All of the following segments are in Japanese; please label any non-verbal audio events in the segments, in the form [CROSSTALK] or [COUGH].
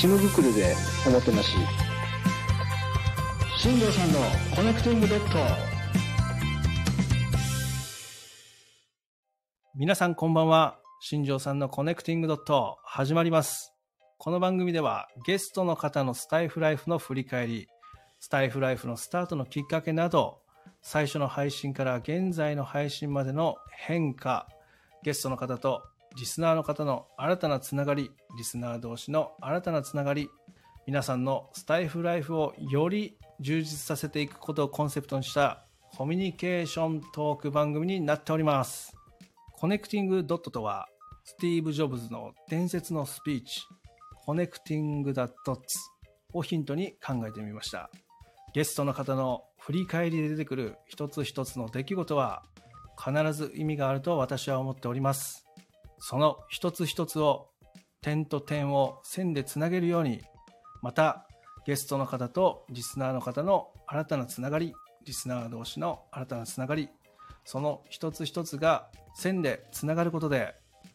チムグクルでおもてなし新城さんのコネクティングドット皆さんこんばんは。新城さんのコネクティングドット始まります。この番組ではゲストの方のスタエフライフの振り返り、スタエフライフのスタートのきっかけなど、最初の配信から現在の配信までの変化、ゲストの方とリスナーの方の新たなつながり、リスナー同士の新たなつながり、皆さんのスタエフライフをより充実させていくことをコンセプトにしたコミュニケーショントーク番組になっております。コネクティングドットとは、スティーブ・ジョブズの伝説のスピーチ、 connecting dots をヒントに考えてみました。ゲストの方の振り返りで出てくる一つ一つの出来事は、必ず意味があると私は思っております。その一つ一つを、点と点を線でつなげるように、また、ゲストの方とリスナーの方の新たなつながり、リスナー同士の新たなつながり、その一つ一つが線でつながることで、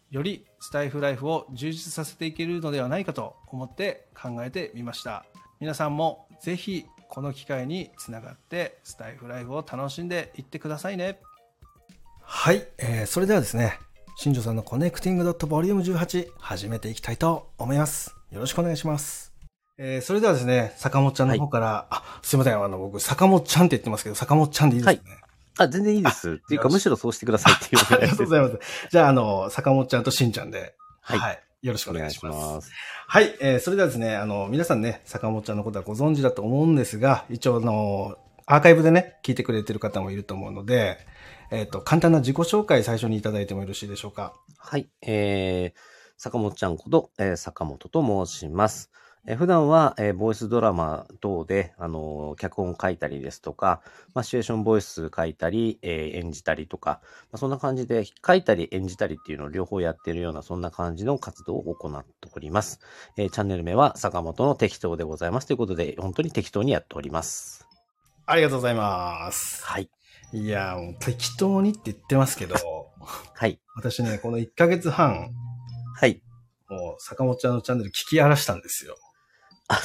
よりスタイフライフを充実させていけるのではないかと思って考えてみました。皆さんもぜひこの機会につながってスタイフライフを楽しんでいってくださいね。はい、えーそれではですね、新庄さんのコネクティングドットボリューム18始めていきたいと思います。よろしくお願いします。えーそれではですね、坂本ちゃんの方から、あ、すいません、あの、僕、坂本ちゃんって言ってますけど、坂本ちゃんでいいですかね。あ、全然いいです。っていうか、むしろそうしてくださいっていうありがとうございます。[LAUGHS] じゃあ、あの、坂本ちゃんとしんちゃんで、はいよろしくおお願いし願いします。ます。はい、えーそれではですね、あの、皆さんね、坂本ちゃんのことはご存知だと思うんですが、一応、あの、アーカイブでね、聞いてくれてる方もいると思うので、えっ、と、簡単な自己紹介最初にいただいてもよろしいでしょうか？はい。えー、坂本ちゃんこと、えー坂本と申します。えー普段は、えーボイスドラマ等で、あのー脚本書いたりですとか、まあ、シチュエーションボイス書いたり、えー演じたりとか、まあ、そんな感じで、書いたり演じたりっていうのを両方やってるような、そんな感じの活動を行っております。えーチャンネル名は坂本の適当でございます。ということで、本当に適当にやっております。ありがとうございます。はい。いやー、もう適当にって言ってますけど、はい。私ね、この1ヶ月半、はい。もう坂本ちゃんのチャンネル聞き荒らしたんですよ。あ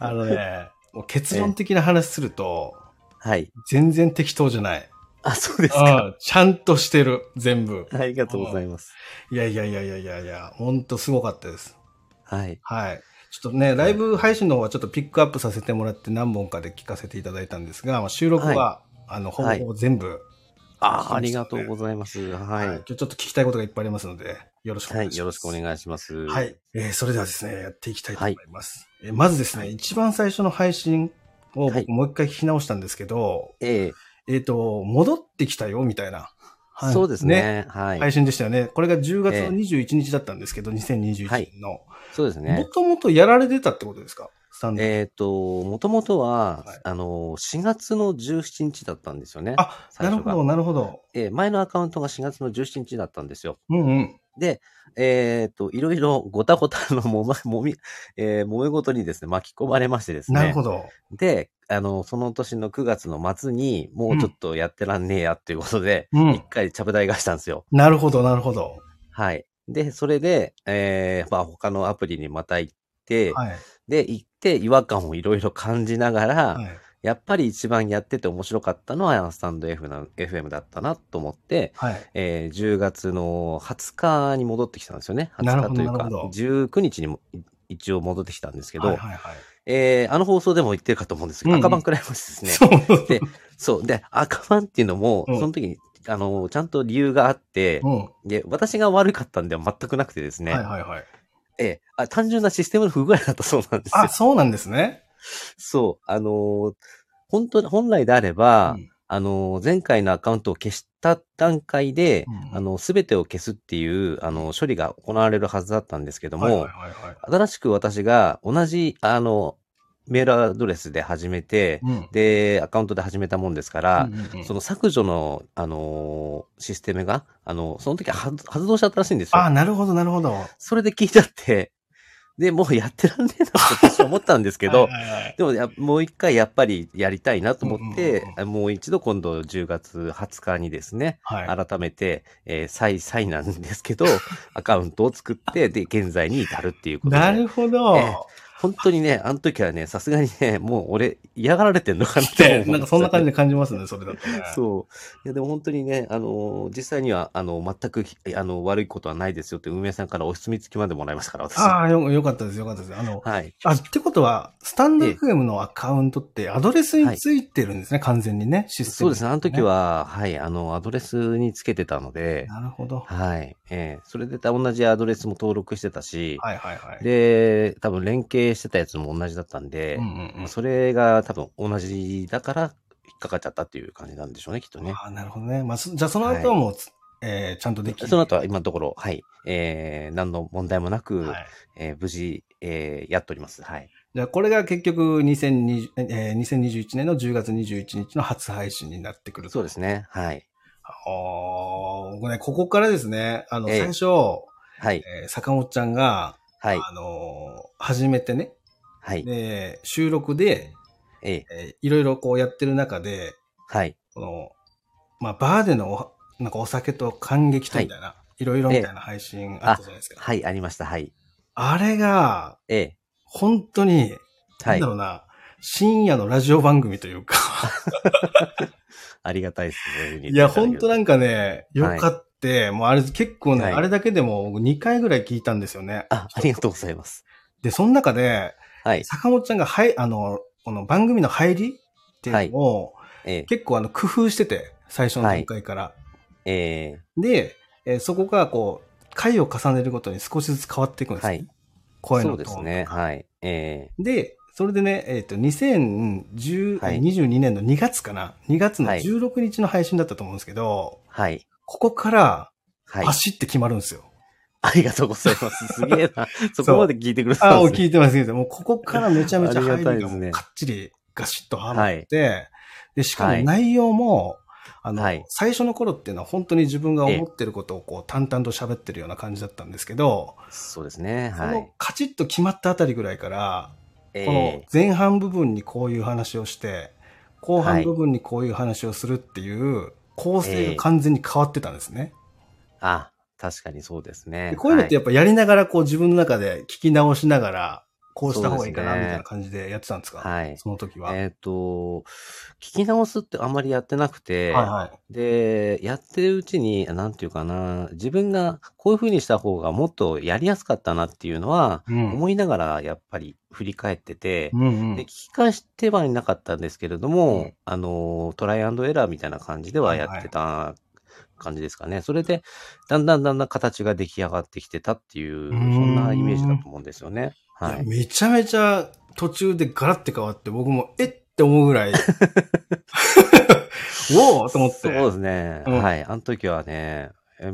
[LAUGHS] あのね、もう結論的な話すると、はい。全然適当じゃない。あ、そうですあか。あちゃんとしてる、全部。ありがとうございます。いやいやいやいやいやいや、ほんとすごかったです。はい。はい。ちょっとね、ライブ配信の方はちょっとピックアップさせてもらって何本かで聞かせていただいたんですが、まあ、収録は、あの、ほぼ全部、ああ、あそうですねりがとうございます。ははいい。今日ちょっと聞きたいことがいっぱいありますので、よろしくおはい。願いします。よろしくお願いします。はい。えーそれではですね、やっていきたいと思います。えーまずですね、一番最初の配信をもう一回聞き直したんですけど、ええっ、と、戻ってきたよ、みたいな。えそうですね。はい。配信でしたよね。これが10月のええ21日だったんですけど、2021年の。もそうですね。ともとやられてたってことですか？えっ、と、もともとは、はいあの、4月の17日だったんですよね。あ、最なるほど、なるほど。えー前のアカウントが4月の17日だったんですよ。うんうん。で、えっ、と、いろいろごたごたのもま、もみ、えー、揉め事にですね、巻き込まれましてですね。なるほど。で、あの、その年の9月の末に、もうちょっとやってらんねえやっていうことで、うん一回ちゃぶ台がしたんですよ。なるほど、なるほど。はい。で、それで、えー、まあ他のアプリにまた行って、はい。で、行って違和感をいろいろ感じながら、はい。やっぱり一番やってて面白かったのはスタンド F な FM だったなと思って、はい。えー10月の20日に戻ってきたんですよね。20なるほど日というか、なるほど19日にもい一応戻ってきたんですけど、はいはいはい。えーあの放送でも言ってるかと思うんですけど、うんうん赤番くらいまですね。そう。で、そう。で、赤番っていうのも、うんその時に、あの、ちゃんと理由があって、で、私が悪かったんでは全くなくてですね、いはいはい。ええあ単純なシステムの不具合だったそうなんですよあ、。そうなんですね。そう。あのー本当、本来であれば、うんあのー前回のアカウントを消した段階で、うんあの、すべてを消すっていう、あの、処理が行われるはずだったんですけども。新しく私が同じ、あの、メールアドレスで始めて、うん。で、アカウントで始めたもんですから、うんうんうんその削除の、あのーシステムが、あの、その時は発発動しちゃったらしいんですよ。あ、なるほど、なるほど。それで聞いちゃって、で、もうやってらんねえなって私は思ったんですけど、[LAUGHS] はいはいはいでもや、もう一回やっぱりやりたいなと思ってうん、もう一度今度10月20日にですね、はい。改めて、えー、再、再なんですけど、[LAUGHS] アカウントを作って、で、現在に至るっていうことで。なるほど。ええ本当にね、あの時はね、さすがにね、もう俺嫌がられてんのかなって、[LAUGHS] なんかそんな感じで。で感じますね、それだとね。そう。いや、でも本当にね、あのー実際には、あの、全く、あの、悪いことはないですよって、運営さんからお墨付きまでもらいましたから、私。ああ、よ、よかったです、よかったです。あの、はい。あ、ってことは、スタンドええ FM のアカウントってアドレスについてるんですね、完全にね、システム、そうですね、あの時。は、はい、あの、アドレスにつけてたので、なるほど。はい。ええそれで同じアドレスも登録してたし、はいはいはい。で、多分連携してたやつも同じだったんで、うんうんうん。それが多分同じだから引っかかっちゃったっていう感じなんでしょうね、きっとね。ああ、なるほどね。まあ、そじゃあその後はもう、えーちゃんとできる。その後は今のところ、はい、えー、何の問題もなく、はい。えー無事、えーやっております。はい。じゃあこれが結局2020、えー2021年の10月21日の初配信になってくるとそうですね。はい。ああ、僕ね、ここからですね、あの、ええ最初、はい。えー坂本ちゃんが、はい。あのー初めてね、はい。で、収録で、えーえーいろいろこうやってる中で、はい。この、まあ、バーでのお、なんかお酒と感激とみたいな、い、ろいろみたいな配信あったじゃないですか。はい、ありました。はい。あれが、え本当に、ーはいなんだろ。うな、深夜のラジオ番組というか、[LAUGHS] ありがたいですね。いや、本当だ。なんかね、よかって、もうあれ結構ね、はいあれだけでも僕2回ぐらい聞いたんですよね。あ、ありがとうございます。で、その中で、はい。坂本ちゃんが、はい、あの、この番組の入りっていうのを、えー結構あの、工夫してて、最初の段階から。えで、えーそこがこう、回を重ねるごとに少しずつ変わっていくんですね。はいーそう声のトーンですね。はい。えで、それでね、えっ、と、2010、はい22年の2月かな ?2 月のはい16日の配信だったと思うんですけど、ーはい。ここから、はい。バシって決まるんですよ。ありがとうございます。[LAUGHS] すげえな。そこまで聞いてくれたあ、もうんですね。聞いてます、聞いてます。もうここからめちゃめちゃ入ありがもうかっちりガシッとはまって、で、しかもはい内容も、あの、はい最初の頃っていうのは本当に自分が思ってることをこう淡々と喋ってるような感じだったんですけど、そうですね。このはい。カチッと決まったあたりぐらいから、えこのー前半部分にこういう話をして、後半部分にこういう話をするっていう構成が完全に変わってたんですね。あ、確かにそうですねで。こういうのってやはっぱやりながらこう自分の中で聞き直しながら、こうした方がいいかなみたいな感じでやってたんですか？はいその時は。えっ、と、聞き直すってあんまりやってなくて、はいはい。で、やってるうちに、なんていうかな、自分がこういう風にした方がもっとやりやすかったなっていうのは、うん。思いながらやっぱり振り返ってて、うんうんで聞き返してはいなかったんですけれども、うんあの、トライアンドエラーみたいな感じではやってた感じですかね。それで、だんだんだんだん形が出来上がってきてたっていう、そんんなイメージだと思うんですよね。はいい。やめちゃめちゃ途中でガラッて変わって、僕もえって思うぐらい、[LAUGHS] [LAUGHS] おおと思って。そうですね。うんはい。あの時はね、え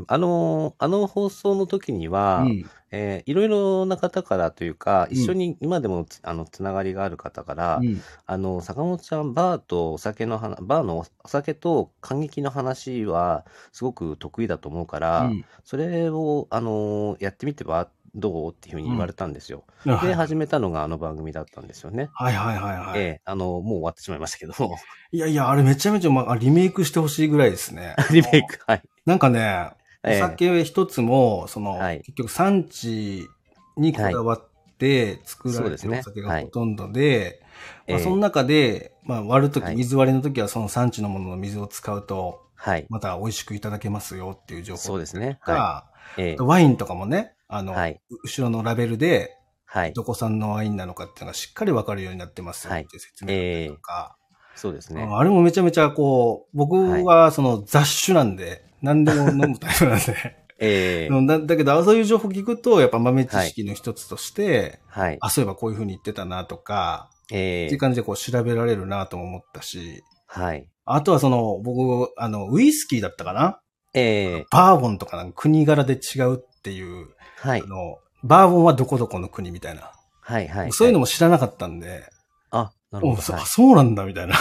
あの、あの放送の時には、うん。えーいろいろな方からというか、うん。一緒に今でもつあのつながりがある方から、うん。あの、坂本ちゃん、バーとお酒の話、バーのお酒と感激の話はすごく得意だと思うから、うん。それを、あの、やってみてはどう？っていうふうに言われたんですよ。で、はい。始めたのがあの番組だったんですよね。はいはいはいはい。ええ。あの、もう終わってしまいましたけども、いやいや、あれめちゃめちゃ、まあ、リメイクしてほしいぐらいですね。[LAUGHS] リメイク、はい。なんかね、おえ。え酒一つも、その、はい。結局産地にこだわって作られてるそうですね。お酒がほとんどで、まあ、ええ。その中で、まあ、割るとき、はい。水割りのときはその産地のものの水を使うと、はい。また美味しくいただけますよっていう情報そうですね。が、はええ。ワインとかもね、あの、はい。後ろのラベルで、はい。どこ産のワインなのかっていうのがしっかりわかるようになってますよっていう説明だったりとか、そうですね。あれもめちゃめちゃこう、僕はその雑種なんで、何でも飲むタイプなんで、[LAUGHS] ええ。うんだだけど、そういう情報聞くと、やっぱ豆知識の一つとして、はい。あ、そういえばこういう風に言ってたなとか、ええ。っていう感じでこう調べられるなとも思ったし、はい。あとはその、僕、あの、ウイスキーだったかな？ええ。バーボンとかなんか国柄で違うっていう、はいあ。の、バーボンはどこどこの国みたいな。はい。はい。そういうのも。も知らなかったんで、あ、なるほど。おそはいあそうなんだみたいな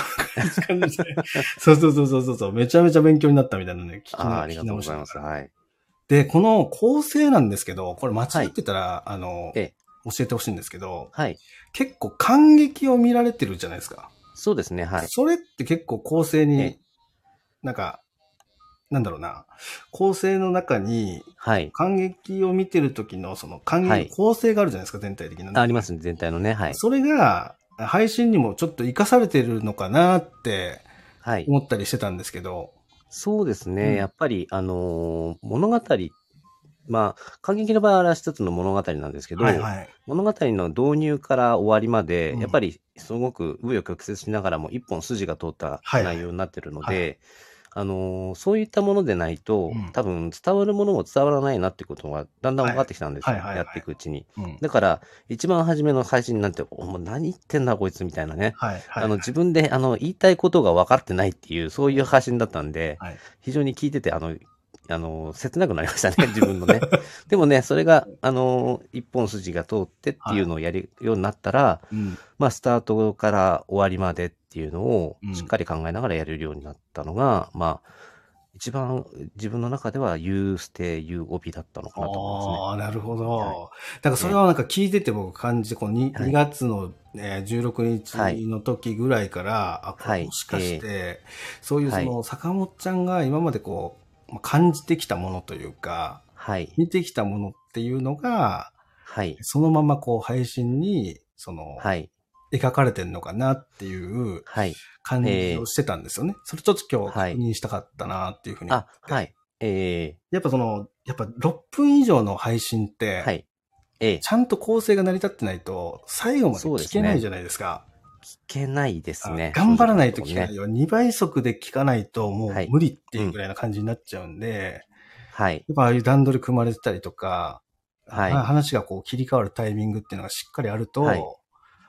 感じで。[LAUGHS] そうそうそうそうそう、めちゃめちゃ勉強になったみたいなね、聞きなあありがとうございます。はい。で、この構成なんですけど、これ間違ってたら、あの、ええ教えてほしいんですけど、はい。結構感激を見られてるじゃないですか。そうですね。はい。それって結構構成にええ、なんか、なんだろうな、構成の中に、はい。感激を見てる時のその感はい激の構成があるじゃないですか、全体的な。あありますね。全体のね。はい。それが、配信にもちょっと活かされてるのかなってはい。思ったりしてたんですけど、そうですね。うんやっぱり、あのー物語、まあ、感激の場合は一つの物語なんですけど、はいはい。物語の導入から終わりまで、うんやっぱりすごく紆余曲折しながらも一本筋が通ったはいはい内容になってるので、はいあのーそういったものでないと、うん多分伝わるものも伝わらないなってことがだんだん分かってきたんですよ、はいはいはいはいやっていくうちに。うんだから、一番初めの配信なんて、おもう何言ってんだこいつみたいなね。はいはい。あの自分であの言いたいことが分かってないっていう、そういう配信だったんで、はい非常に聞いてて、あの、あの、切なくなりましたね、[LAUGHS] 自分のね。でもね、それが、あの、一本筋が通ってっていうのをやるようになったら、うん。まあ、スタートから終わりまでっていうのをうんしっかり考えながらやれるようになったのが、まあ、一番自分の中では、ユーステ、ユーオビだったのかなと思いますね。ああ、なるほど。はいだからそれはなんか聞いてて僕感じて、この 2, はい2月の、えー16日の時ぐらいから、はいもしかして、そういうそはいの坂本ちゃんが今までこう、まあ感じてきたものというか、はい。見てきたものっていうのが、はい。そのままこう配信に、その、はい。描かれてんのかなっていうはい。感じをしてたんですよね。それちょっと今日はい確認したかったなっていうふうに。あ、はい。えやっぱその、やっぱ6分以上の配信って、ー、はい。えー、ちゃんと構成が成り立ってないと、最後まで聞けないじゃないですか。聞けないですね。あ頑張らないと聞けないね。よ。2倍速で聞かないともはいう無理っていうぐらいな感じになっちゃうんで、はい。やっぱああいう段取り組まれてたりとか、はいあ話がこう切り替わるタイミングっていうのがしっかりあると、はいえ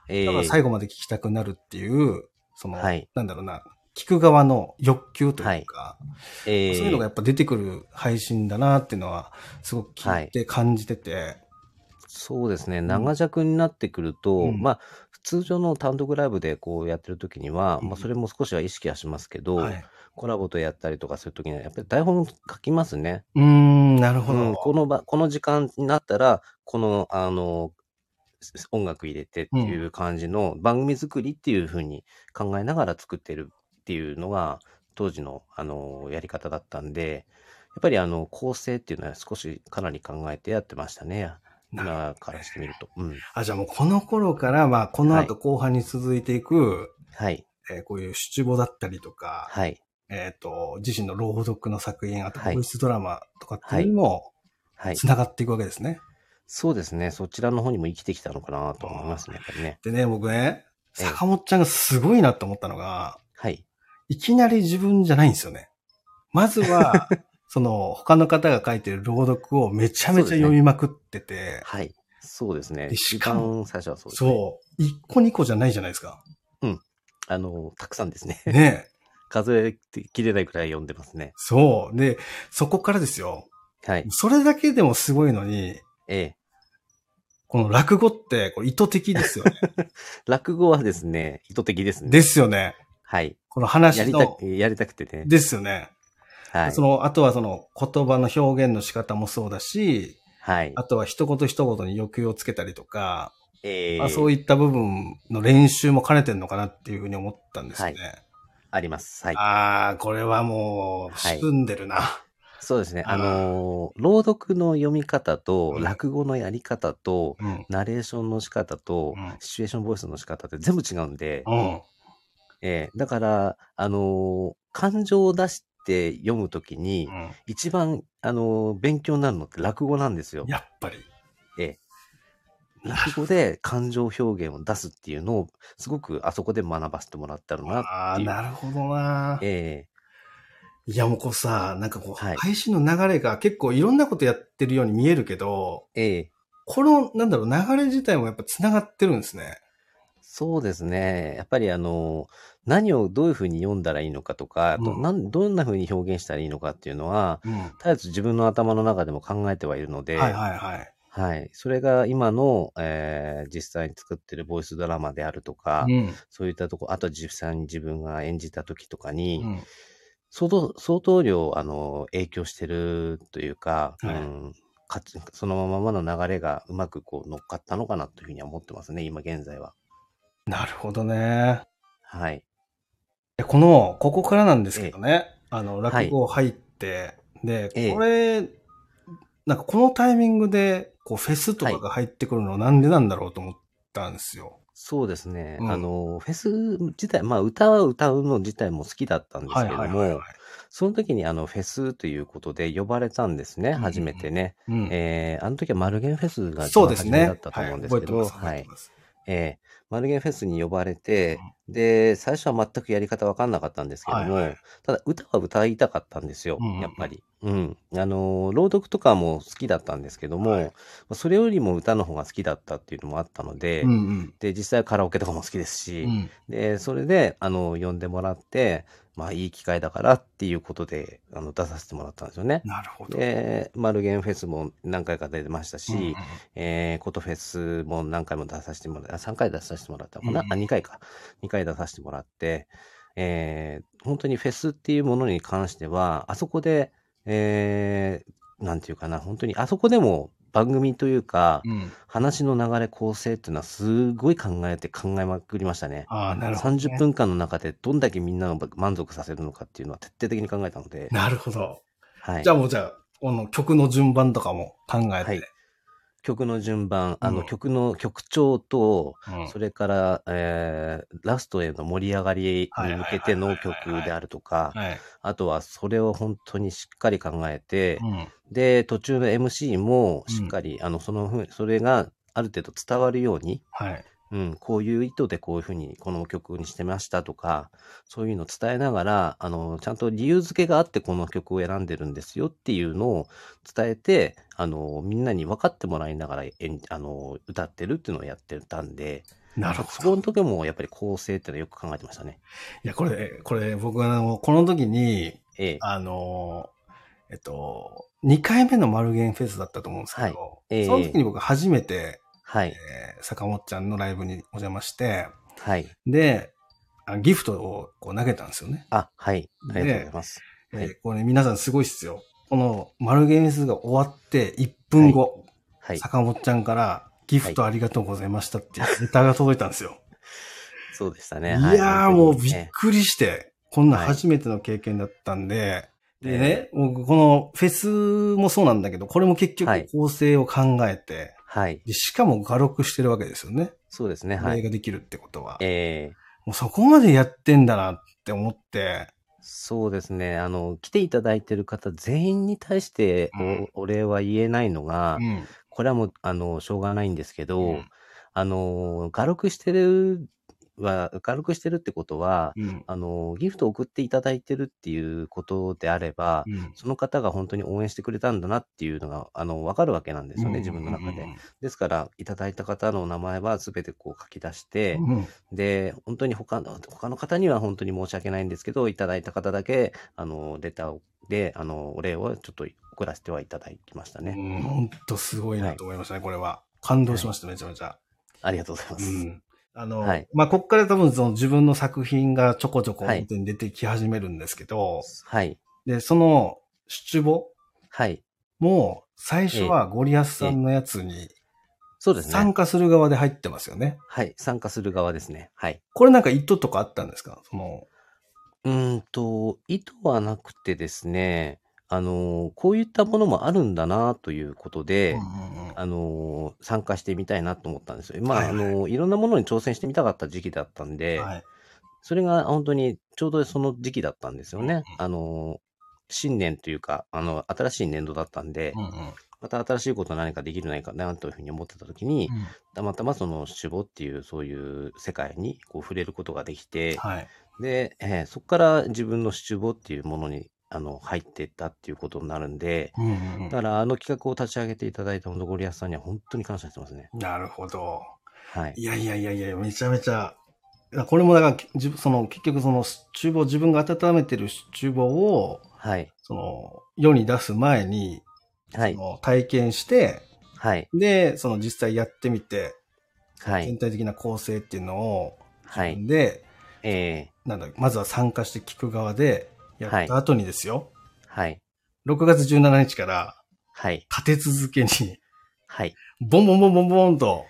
だからー、最後まで聞きたくなるっていう、その、はい。なんだろうな、聞く側の欲求というか、えー、そういうのがやっぱ出てくる配信だなっていうのは、すごく聞いて感じてて、そうですね、長尺になってくると、うん。まあ、通常の単独ライブでこうやってる時には、うん。まあ、それも少しは意識はしますけど、はい。コラボとやったりとかする時には、やっぱり台本書きますね。うーん、なるほど。うん、この場、この時間になったら、この、あの、音楽入れてっていう感じの番組作りっていう風に考えながら作ってるっていうのが当時のあのやり方だったんで、やっぱりあの構成っていうのは少しかなり考えてやってましたね。今からしてみると。うん。あ、じゃあもうこの頃から、まあ、この後後半に続いていく、はい。えーこういう七五だったりとか、はい。えっ、と、自身の朗読の作品、あと、はいボイスドラマとかっていうのにも、はい。繋がっていくわけですね。そうですね。そちらの方にも生きてきたのかなと思いますね。やっぱりね。でね、僕ね、ええ坂本ちゃんがすごいなと思ったのが、はい。いきなり自分じゃないんですよね。まずは、[LAUGHS] その、他の方が書いてる朗読をめちゃめちゃ読みまくってて、はい。そうですね。一か最初はそうですね。そう、一個二個じゃないじゃないですか。あの、たくさんですね。ね [LAUGHS] 数えきれないくらい読んでますね。そう。で、そこからですよ。はい。それだけでもすごいのに、ええ。この落語ってこれ意図的ですよね。[LAUGHS] 落語はですね、意図的ですね。ですよね。はい。このや話りたの、く、やりたくてね。ですよね。はいそ。の、あとはその言葉の表現の仕方もそうだし、はい。あとは一言一言に抑揚をつけたりとか、ええまあ、そういった部分の練習も兼ねてんのかなっていうふうに思ったんですよね。あります。はい。ああ、これはもう、はい仕組んでるな。そうですね。あーあのー朗読の読み方と、うん落語のやり方と、うん。ナレーションの仕方と、うんシチュエーションボイスの仕方って全部違うんで、うん。ええだから、あのー感情を出して読むときに、うん一番、あのー勉強になるのって落語なんですよ。やっぱり。ええ。落語で感情表現を出すっていうのを、すごくあそこで学ばせてもらったのなああ、っていう。なるほどな。えいや、もうこうさ、なんかこう、はい配信の流れが結構いろんなことやってるように見えるけど、えええこの、なんだろう、流れ自体もやっぱ繋がってるんですね。そうですね。やっぱりあの、何をどういうふうに読んだらいいのかとか、あとうんなんどんなふうに表現したらいいのかっていうのは、うん。絶えず自分の頭の中でも考えてはいるので、はいはいはい。はいそれが今の、えー実際に作ってるボイスドラマであるとか、うん。そういったとこ、あと実際に自分が演じた時とかに、うん。相当、相当量、あの、影響してるというか、はいうん、かつそのままの流れがうまくこう乗っかったのかなというふうには思ってますね、今現在は。なるほどね。はい。でこの、ここからなんですけどね、あの、落語入って、で、ええこれ、なんかこのタイミングで、こう、フェスとかが入ってくるのはなんでなんだろうと思ったんですよ。そうですね。うんあの、フェス自体、まあ歌は歌うの自体も好きだったんですけども、その時にあのフェスということで呼ばれたんですね、うんうんうん初めてね。うん。えーあの時はマルゲンフェスが一番そうですね。初めだったと思うんですけど、はい、覚えてます。覚えてます。えーマルゲンフェスに呼ばれて、で、最初は全くやり方わかんなかったんですけども、はいはいただ歌は歌いたかったんですようんうんうん、やっぱり。うん。あのー、朗読とかも好きだったんですけども、はいまあそれよりも歌の方が好きだったっていうのもあったので、うんうん。で、実際はカラオケとかも好きですし、うんで、それで、あの、呼んでもらって、まあ、いい機会だからっていうことで、あの、出させてもらったんですよね。なるほど。で、マルゲンフェスも何回か出てましたし、うんうんえー、コトフェスも何回も出させてもらって、あ3回出させてもらったのかな、うんうんあ、2回か。2回出させてもらって、えー、本当にフェスっていうものに関しては、あそこで、えー、なんていうかな、本当に、あそこでも番組というか、うん。話の流れ構成っていうのはすごい考えて考えまくりましたね。ああ、なるほど、ね。30分間の中でどんだけみんなを満足させるのかっていうのは徹底的に考えたので、なるほど。はいじゃ。あもうじゃあ、この曲の順番とかも考えて。はい曲の順番、あのうん曲の曲調と、うんそれから、えーラストへの盛り上がりに向けての曲であるとか、はい。あとはそれを本当にしっかり考えて、うん。で、途中の MC もしっかり、あの、そのふう、それがある程度伝わるように、はい。うん、こういう意図でこういうふうにこの曲にしてましたとか、そういうのを伝えながら、あの、ちゃんと理由付けがあってこの曲を選んでるんですよっていうのを伝えて、あの、みんなに分かってもらいながら演あの歌ってるっていうのをやってたんで、なるほど。そこの時もやっぱり構成っていうのはよく考えてましたね。いや、これ、これ、僕はあの、この時に、ええ。あの、えっと、2回目のマルゲンフェスだったと思うんですけど、はいええその時に僕初めて、はい。えー坂本ちゃんのライブにお邪魔して、はい。で、あギフトをこう投げたんですよね。あ、はい。ありがとうございます。えーはいこれ、皆さんすごいっすよ。このマルゲンフェスが終わって1分後、はい。坂本ちゃんからギフトありがとうございましたっていうレターが届いたんですよ。[LAUGHS] そうでしたいね。やーもうびっねくりして、こんなはい初めての経験だったんで、でえね、僕このフェスもそうなんだけど、これも結はい局構成を考えて、はい。でしかも画録してるわけですよね。そうですね。はい。映画できるってことは。ええもうそこまでやってんだなって思って、そうですね。あの、来ていただいてる方全員に対してお,、うんお礼は言えないのが、うん。これはもう、あの、しょうがないんですけど、うんあの、画録してるは、画録してるってことは、うん。あの、ギフトを送っていただいてるっていうことであれば、うんその方が本当に応援してくれたんだなっていうのが、あの、わかるわけなんですよね、自分の中で。ですから、いただいた方の名前は全てこう書き出して、うんうんで、本当に他の、他の方には本当に申し訳ないんですけど、いただいた方だけ、あの、レターで、あの、お礼をちょっと送らせてはいただきましたね。うん。ほんとすごいなと思いましたね、これは。感動しました、めちゃめちゃ。ありがとうございます。うん。あの、はいまあ、こっから多分その自分の作品がちょこちょこはい表に出てき始めるんですけど、はい。で、その出母はい。も最初はゴリアスさんのやつにそうですね。参加する側で入ってますよね。はい。参加する側ですね。はい。これなんか意図とかあったんですか？その、うーんと、意図はなくてですね、あの、こういったものもあるんだなということで、うんうんうんあの、参加してみたいなと思ったんですよ。まあ、はいはいあの、いろんなものに挑戦してみたかった時期だったんで、はい。それが本当にちょうどその時期だったんですよね。うんあの、新年というか、あの、新しい年度だったんで、うんうんまた新しいこと何かできるないかなというふうに思ってた時に、たまたまその主母っていうそういう世界にこう触れることができて、はい。で、えーそこから自分の主母っていうものにあの入っていったっていうことになるんで、うんうんうんだからあの企画を立ち上げていただいた本当ゴリアスさんには本当に感謝してますね。なるほど。はい。いやいやいやいや、めちゃめちゃ、これもだから、その、結局その、厨房、自分が温めてる厨房を、はい。その、世に出す前に、はいそ。の体験して、はい。で、その実際やってみて、はい。全体的な構成っていうのを、はい。で、えなんだ、まずは参加して聞く側で、やった後にですよ、ー、はい。6月17日から、はい。立て続けに、はい。ボンボンボンボンボンと、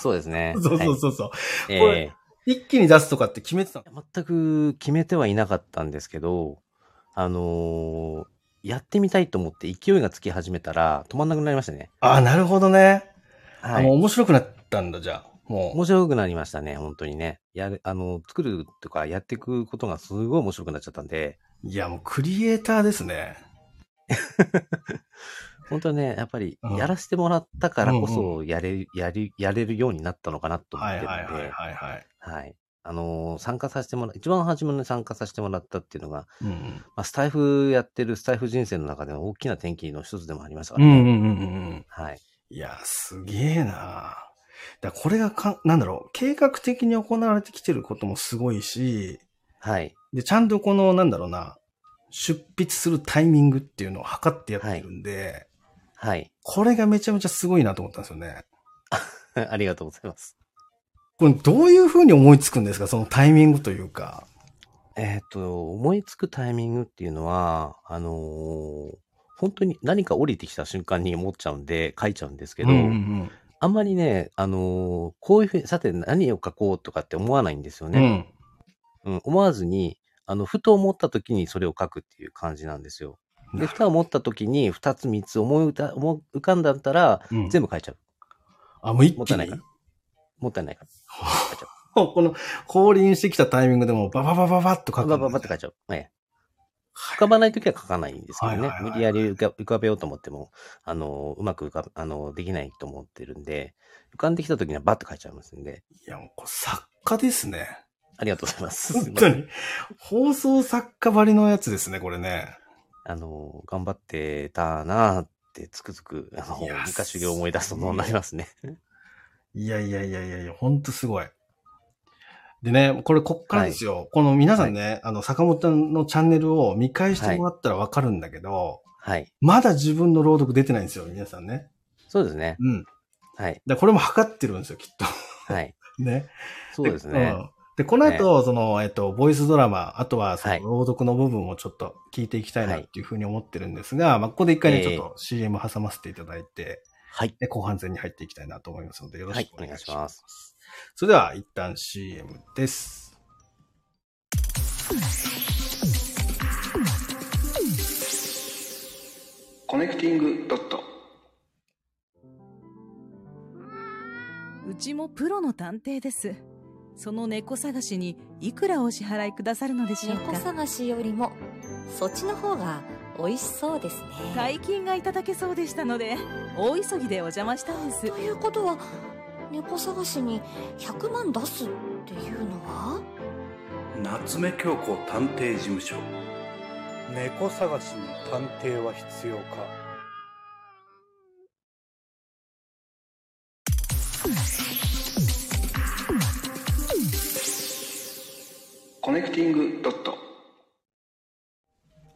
そうですね。[LAUGHS] そうそうはいそうそう、えこれ一気に出すとかって決めてたの？ー全く決めてはいなかったんですけど、あのーやってみたいと思って勢いがつき始めたら止まんなくなりましたね。ああ、なるほどね。はい。あもう面白くなったんだ、じゃあ。もう。面白くなりましたね、本当にね。やる、あの、作るとかやっていくことがすごい面白くなっちゃったんで、いや、もうクリエイターですね。[LAUGHS] 本当にね、やっぱりうんやらせてもらったからこうんそ、やれ、やり、やれるようになったのかなと思っはいてるんで、はいはいはいはい。はい。あのー参加させてもら、一番初めに参加させてもらったっていうのが、うんまあ、スタイフやってるスタイフ人生の中での大きな転機の一つでもありましたかうん。うらね。んうんうんうん。はい。いや、すげえなだこれがか、なんだろう、計画的に行われてきてることもすごいし、はい。で、ちゃんとこの、なんだろうな、出筆するタイミングっていうのを測ってやってるんで、はい。これがめちゃめちゃすごいなと思ったんですよね。[LAUGHS] ありがとうございます。これどういうふうに思いつくんですかそのタイミングというか。えっ、と、思いつくタイミングっていうのは、あのー本当に何か降りてきた瞬間に思っちゃうんで、書いちゃうんですけど、うんうんあんまりね、あのーこういうふうに、さて何を書こうとかって思わないんですようん。ね。うん、思わずに、あの、ふと思った時にそれを書くっていう感じなんですよ。うん。で、ふと思った時に二つ三つ思い思い浮かんだったら、うん全部書いちゃう。あ、もう一気に？もったいないから。もったいないから。[LAUGHS] この降臨してきたタイミングでもバババババッと書くバババって書いちゃう。ええ浮かばないときは書かないんですけどね無理やり浮か浮かべようと思っても、あの、うまく浮かあの、できないと思ってるんで、浮かんできたときにはバッと書いちゃいますんで、いや、もう作家ですね。ありがとうございます。本当に。放送作家ばりのやつですね、これね。あの、頑張ってたなーってつくづく、あの昔を思い出すとそうなりますね。いやいやいやいやいや、ほんとすごい。でね、これこっからですよ。この皆さんね、あの、坂本のチャンネルを見返してもらったらわかるんだけど、はい。まだ自分の朗読出てないんですよ、皆さんね。そうですね。うん。はい。で、これも測ってるんですよ、きっはい。と。[LAUGHS] ね。そうですね。うんで、この後、その、えっと、ボイスドラマ、あとは、そのはい朗読の部分をちょっと聞いていきたいなはいっていうふうに思ってるんですが、まあ、ここで一回ね、ええちょっと CM 挟ませていただいて、はい。で、後半戦に入っていきたいなと思いますので、よろはいしく。お願いします。ますそれでは、一旦 CM です。コネクティングドット。うちもプロの探偵ですその猫探しにいくらお支払いくださるのでしょう猫か探しよりもそっちの方が美味しそうですね。大金がいただけそうでしたので大急ぎでお邪魔したんです。ということは猫探しに100万出すっていうのは？夏目京子探偵事務所。猫探しに探偵は必要か？コネクティングドット。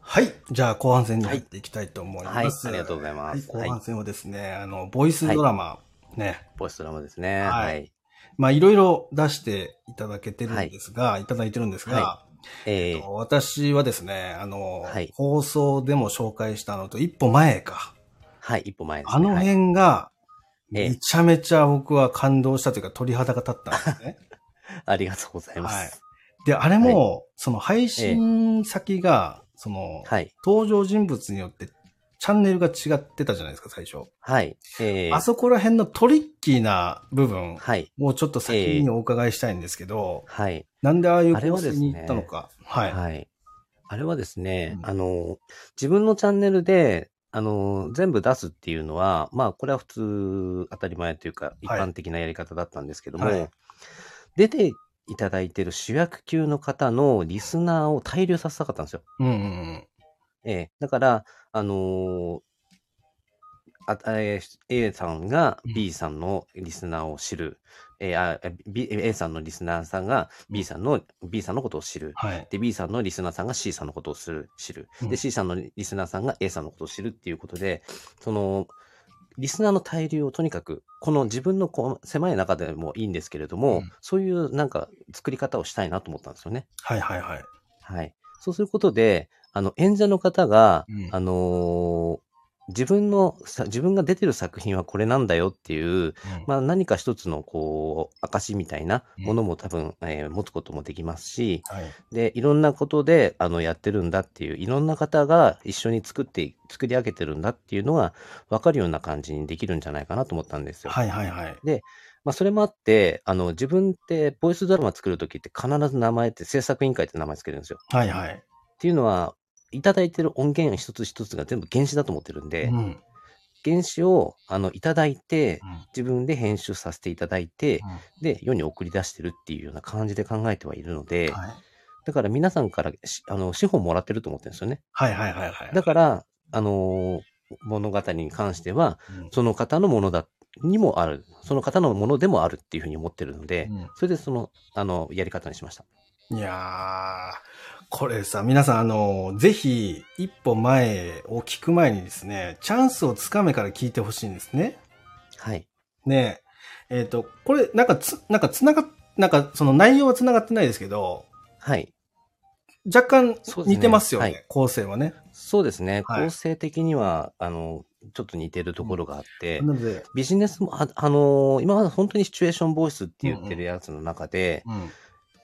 はい。じゃあ、後半戦に入っていきたいと思います。はいありがとうございますはい、後半戦はですね、あの、ボイスドラマ、ね。ボイスドラマですね。はいはい。まあ、いろいろ出していただけてるんですが、い、ただいてるんですが、はえー、私はですね、あの、はい放送でも紹介したのと一歩前か。はい、一歩前ですね。あのはい辺が、ええめちゃめちゃ僕は感動したというか鳥肌が立ったんですね。[LAUGHS] ありがとうございまはいす。。で、あれも、その配信先が、その、はい。登場人物によってチャンネルが違ってたじゃないですか、最初。はい。えー、あそこら辺のトリッキーな部分はい。をちょっと先にお伺いしたいんですけど、はい。なんでああいう構成に行ったのか。はい。はい。あれはですね、うんあの、自分のチャンネルで、あの、全部出すっていうのは、まあ、これは普通、当たり前というか、一般的なやり方だったんですけども、はい出ていただいている主役級の方のリスナーを滞留させたかったんですよ。うんうんうん。ええだから、あのーあえー A さんがうん B さんのリスナーを知る。えーあ B A さんのリスナーさんが B さんの、B さんのことを知る。はい。で、B さんのリスナーさんが C さんのことをする知る。うんで、C さんのリスナーさんが A さんのことを知るっていうことで、その、リスナーの滞留をとにかく、この自分のこう狭い中でもいいんですけれども、うんそういうなんか作り方をしたいなと思ったんですよね。はいはいはい。はい。そうすることで、あの、演者の方が、うんあのー自分のさ、自分が出てる作品はこれなんだよっていう、まあ何か一つのこう、証みたいなものも多分、えー持つこともできますし、はい。で、いろんなことで、あの、やってるんだっていう、いろんな方が一緒に作って、作り上げてるんだっていうのが分かるような感じにできるんじゃないかなと思ったんですよ。はいはいはい。まあ、それもあって、あの、自分って、ボイスドラマ作るときって必ず名前って、制作委員会って名前つけるんですよ。はいはい。っていうのは、いただいてる音源一つ一つが全部原子だと思ってるんで、うん。原子を、あの、いただいて、うん自分で編集させていただいて、で、世に送り出してるっていうような感じで考えてはいるので、はいだから皆さんからしあの資本もらってると思ってるんですよね。はいはいはいはい。だから、あのー物語に関しては、うんその方のものだ、にもある、その方のものでもあるっていうふうに思ってるので、うんそれでその、あの、やり方にしました。いやー、これさ、皆さん、あの、ぜひ、一歩前を聞く前にですね、チャンスをつかめから聞いてほしいんですね。はい。ねえ。えっ、と、これ、なんかつ、なんかつながっ、なんか、その内容はつながってないですけど、はい。若干似てますよね、はい構成はね。そうですね。はい構成的には、あの、ちょっと似てるところがあって、なので、ビジネスも、ああのー今まで本当にシチュエーションボイスって言ってるやつの中で、うん。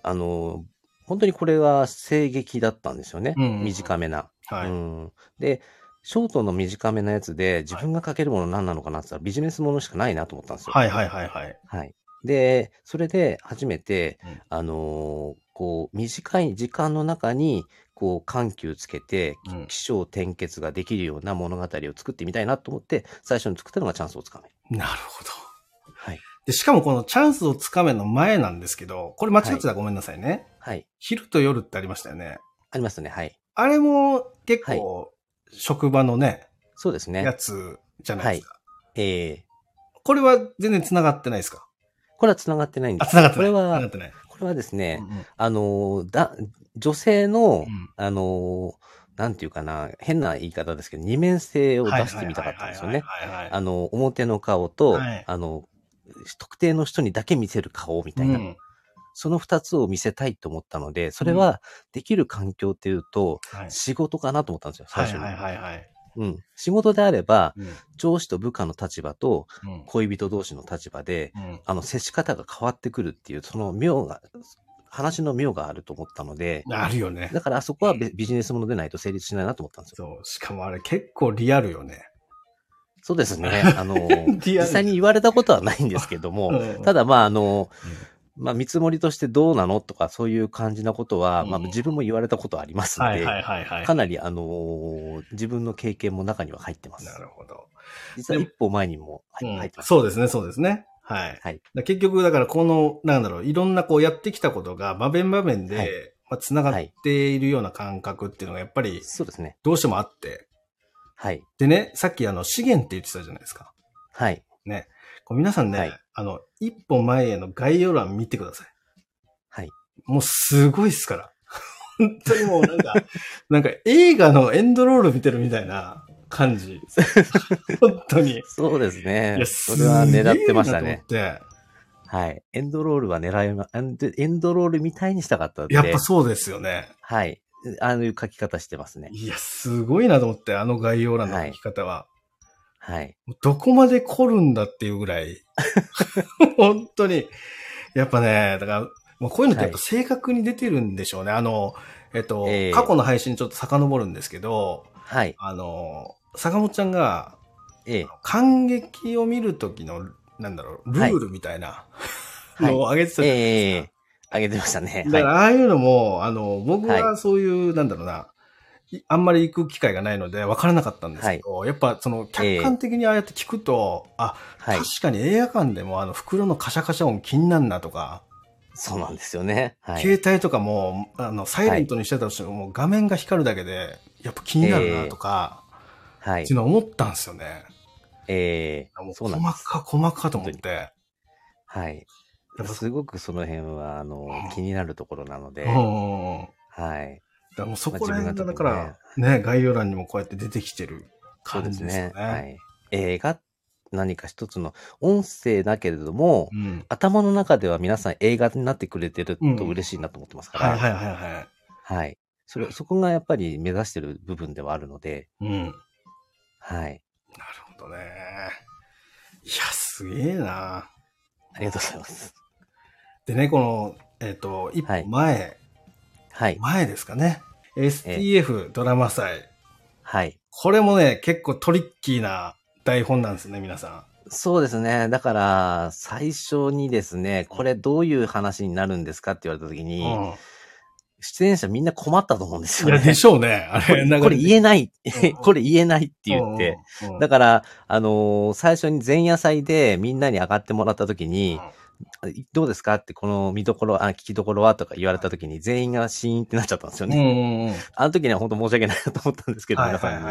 あのー本当にこれは声劇だったんですよね。うんうん短めな。はい。うん。で、ショートの短めなやつで自分が書けるもの何なのかなって言ったらビジネスものしかないなと思ったんですよ。はいはいはいはい。はい。で、それで初めて、うんあのーこう、短い時間の中に、こう、緩急つけて、うん起承転結ができるような物語を作ってみたいなと思って、最初に作ったのがチャンスをつかめ。なるほど。はい。で、しかもこのチャンスをつかめの前なんですけど、これ間違ってたらごめんなさいね。はい。昼と夜ってありましたよね。ありますね。はい。あれも結構、職場のね、そうですね。やつじゃないですか。ええこれは全然繋がってないですか？これは繋がってないんであ、す。繋がってない。これは繋がってない。これはですね、うんうんあのーだ、女性の、うんあのーなんていうかな、変な言い方ですけど、二面性を出してみたかったんですよね。はいはいはいはいはいあの、表の顔と、はいあの、特定の人にだけ見せる顔みたいな、うんその二つを見せたいと思ったので、それはできる環境っていうと、はい仕事かなと思ったんですよ、最初に。はいはいはいはい。うん。仕事であれば、うん上司と部下の立場とうん恋人同士の立場で、うんあの、接し方が変わってくるっていう、その妙が、話の妙があると思ったので、あるよね。だからあそこはビビジネスものでないと成立しないなと思ったんですよ。そう。しかもあれ結構リアルよね。そうですね。あの、[LAUGHS] 実際に言われたことはないんですけども、うんただまああの、まあ見積もりとしてどうなの？とかそういう感じなことは、うんまあ自分も言われたことありますんで、はいはいはいはい。かなりあのー自分の経験も中には入ってます。なるほど。実は一歩前にも入ってます。そうですね、そうですね。はい。はい。だ結局、だからこの、なんだろう、いろんなこうやってきたことが場面場面で、はいまあ、繋がっているような感覚っていうのがやっぱりそうですね。どうしてもあって。はい。でね、さっきあの資源って言ってたじゃないですか。はい。ね。こう皆さんね、はいあの、一歩前への概要欄見てください。はい。もうすごいっすから。[LAUGHS] 本当にもうなんか、[LAUGHS] なんか映画のエンドロール見てるみたいな感じ。[LAUGHS] 本当に。いそうですねや。それは狙ってましたね。はい。エンドロールは狙いま、エンドロールみたいにしたかった。やっぱそうですよね。はい。ああいう書き方してますね。いや、すごいなと思って、あの概要欄の書き方は。はい。どこまで凝るんだっていうぐらい。[LAUGHS] 本当に。やっぱね、だから、もうこういうのってやっぱ正確に出てるんでしょうね。あの、えっと、ええ過去の配信ちょっと遡るんですけど、はい。あの、坂本ちゃんが、ええ。感激を見るときの、なんだろう、ルールみたいなはいのを上げてたじゃないですか。ええあげてましたね。だから、はああいうのも、あの、僕ははそういう、なんだろうな、いあんまり行く機会がないので分からなかったんですけど、やっぱその客観的にああやって聞くと、あ、い。はい。確かに映画館でもあの袋のカシャカシャ音気になんなとか、そうなんですよね。はい。携帯とかも、あの、サイレントにしてたとしても、もう画面が光るだけで、やっぱ気になるなとか、はいっていう。のは思ったんですよね。ええもう。細か、細かと思って。はい。すごくその辺は、あのうん、気になるところなので、うんうんうん。だはい。からもうそこら辺が、だから、ね、概要欄にもこうやって出てきてる感じですよね。ね。はい。映画、何か一つの音声だけれども、うん。頭の中では皆さん映画になってくれてると嬉しいなと思ってますから、はいはいはいはい。はい。それ、そこがやっぱり目指してる部分ではあるので、うん。はい。ほどね。いや、すげえな。ありがとうございます。でね、この、えっ、と、一はい歩前、はい。前ですかね。STF ドラマ祭。はい。これもね、結構トリッキーな台本なんですね、皆さそうですね。だから、最初にですね、これどういう話になるんですかって言われた時ん。に、うん。出演者みんな困ったと思うんですいや、よね。でしょうね。[LAUGHS] あれ、なんかこれ言えないうん。[LAUGHS] これ言えないって言って。うん、うんだから、あのー最初に前夜祭でみんなに上がってもらった時に、どうですかって、この見どころ、あ、聞きどころはとか言われた時に全員がシーンってなっちゃったんですよね。あの時には本当申し訳ないなと思ったんですけど、はい、皆さんに。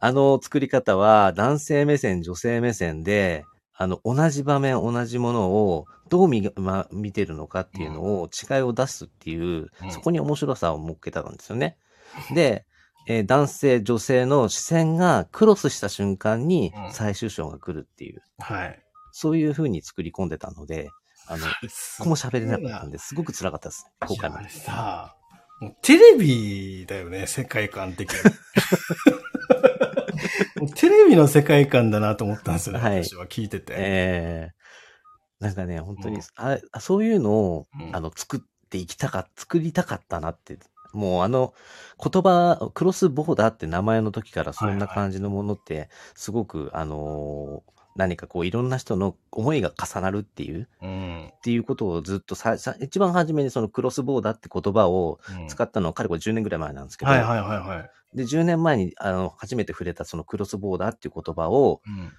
あの作り方は男性目線、女性目線で、あの、同じ場面、同じものをどう見,、ま、見てるのかっていうのを違いを出すっていう、うんそこに面白さを持っけたんですよね。で、えー男性、女性の視線がクロスした瞬間にうん最終章が来るっていう、はい。そういう風に作り込んでたので、あの、[LAUGHS] 一個も喋れなかったんで、すごく辛かったです。今回もあれ。さ、もうテレビだよね、世界観的に。[LAUGHS] テレビの世界観だなと思ったんですよね、はい私は聞いてて。ええなんかね、本当に、うんああそういうのを、うんあの、作っていきたか、作りたかったなって、もうあの、言葉、クロスボーダーって名前の時からそんな感じのものって、すごく、あのー何かこういろんな人の思いが重なるっていう、うん。っていうことをずっとさ、さ一番初めにそのクロスボーダーって言葉をうん使ったのは、かれこれ10年ぐらい前なんですけど、はいはいはいはい。で、10年前に、あの、初めて触れたそのクロスボーダーっていう言葉を、うん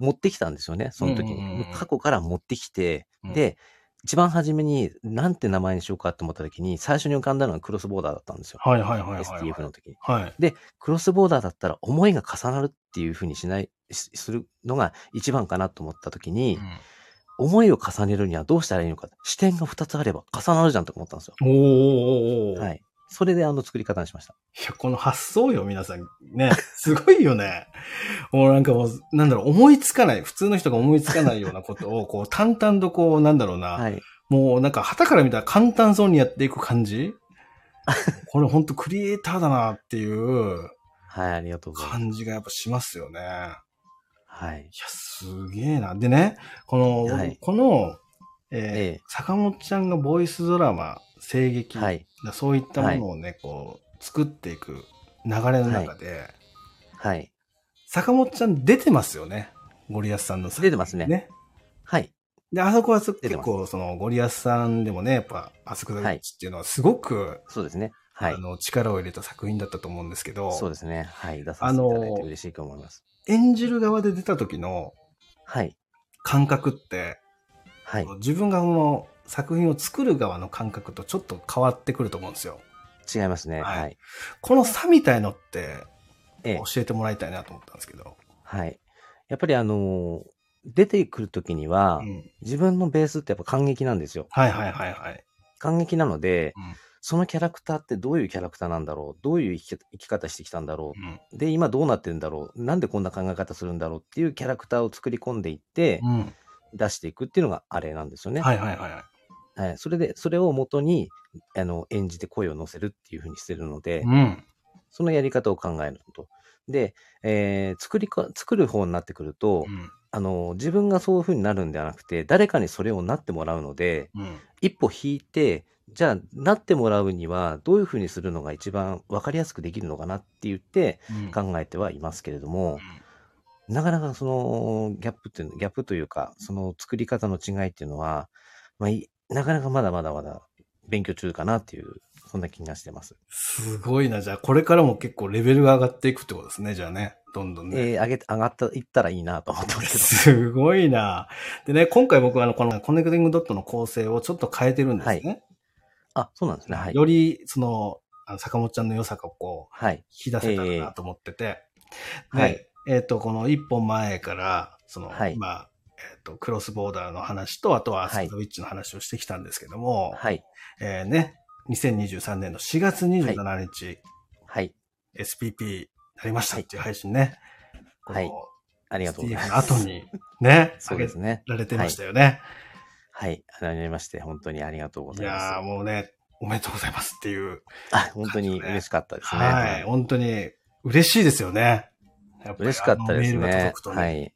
持ってきたんですよね、その時に。うんうんうんうん過去から持ってきて、うんで、一番初めに、なんて名前にしようかって思った時に、最初に浮かんだのがクロスボーダーだったんですよ。はいはいはいはい。STF の時に。はい。で、クロスボーダーだったら思いが重なるっていう風にしない、しするのが一番かなと思った時に、思いを重ねるにはどうしたらいいのか。視点が2つあれば重なるじゃんと思ったんですよ。おーおーおーはい。それであの作り方にしました。いや、この発想よ、皆さん。ね。すごいよね。もうなんかもう、なんだろう、思いつかない、普通の人が思いつかないようなことを、こう、淡々とこう、なんだろうな。はい。もうなんか、旗から見たら簡単そうにやっていく感じこれほんとクリエイターだなっていうはい、ありがとうございます。感じがやっぱしますよね。いはい。や、すげえな。でね、この、はいこの、えーええ坂本ちゃんがボイスドラマ、声劇、はい。そういったものをね、こう、作っていく流れの中で、はい。坂本ちゃん出てますよね。ゴリアスさんの作品出てますねね。はい。で、あそこは結構、その、ゴリアスさんでもね、やっぱ、あそこだちっていうのはすごく、そうですね。はいあ。の、力を入れた作品だったと思うんですけど、そうですね。はい。出させていただいて嬉しいと思います。演じる側で出た時のはい。感覚って、はい。自分がこの作品を作る側の感覚とちょっと変わってくると思うんですよ。違いますね。はいはい。この差みたいのって、ええ教えてもらいたいなと思ったんですけど。はい。やっぱりあのー出てくるときには、うん自分のベースってやっぱ感激なんですよ。はいはいはいはい。感激なので、うんそのキャラクターってどういうキャラクターなんだろう？どういう生き生き方してきたんだろう？んうで、今どうなってんだろう？なんでこんな考え方するんだろう？っていうキャラクターを作り込んでいって、うん。出していくっていうのがあれなんですよね。はいはいはいはい。はい。それで、それを元に、あの、演じて声を乗せるっていうふうにしてるので、うん。そのやり方を考えると。で、えー作りか、作る方になってくると、うん。あの、自分がそういう風になるんではなくて、誰かにそれをなってもらうので、うん。一歩引いて、じゃあ、なってもらうには、どういう風にするのが一番分かりやすくできるのかなって言ってうん考えてはいますけれども、なかなかそのギャップっていうの、ギャップというか、その作り方の違いっていうのは、まあ、いなかなかまだまだまだ勉強中かなっていう、そんな気がしてます。すごいな。じゃあ、これからも結構レベルが上がっていくってことですね。じゃあね。どんどんね。えー、上げて、上がった、いったらいいなと思ってますすごいな。でね、今回僕はあの、このコネクティングドットの構成をちょっと変えてるんですね。けど。あ、そうなんですね。はい。より、その、あの坂本ちゃんの良さがこう、はい。引き出せたらなと思ってて。えはいでえっ、と、この一本前から、その、はい今、えっ、と、クロスボーダーの話と、あとははいサンドウィッチの話をしてきたんですけども、はい。えーね、2023年の4月27日、はい。SPP なりましたっていう配信ね。はいありがとうございます。後に、ね、そうですね。られてましたよね。はい。ありまして、本当にありがとうごい、ざいます。やーもうね、おめでとうございますっていう。あ、本当に嬉しかったですね。はい、本当に嬉しいですよね。やっぱり嬉しかったですあのメールがね届く。とね。はい。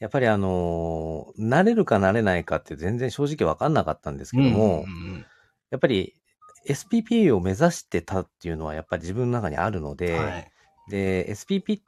やっぱりあのー慣れるか慣れないかって全然正直わかんなかったんですけども、やっぱり SPP を目指してたっていうのはやっぱり自分の中にあるので、はい。で、SPP っ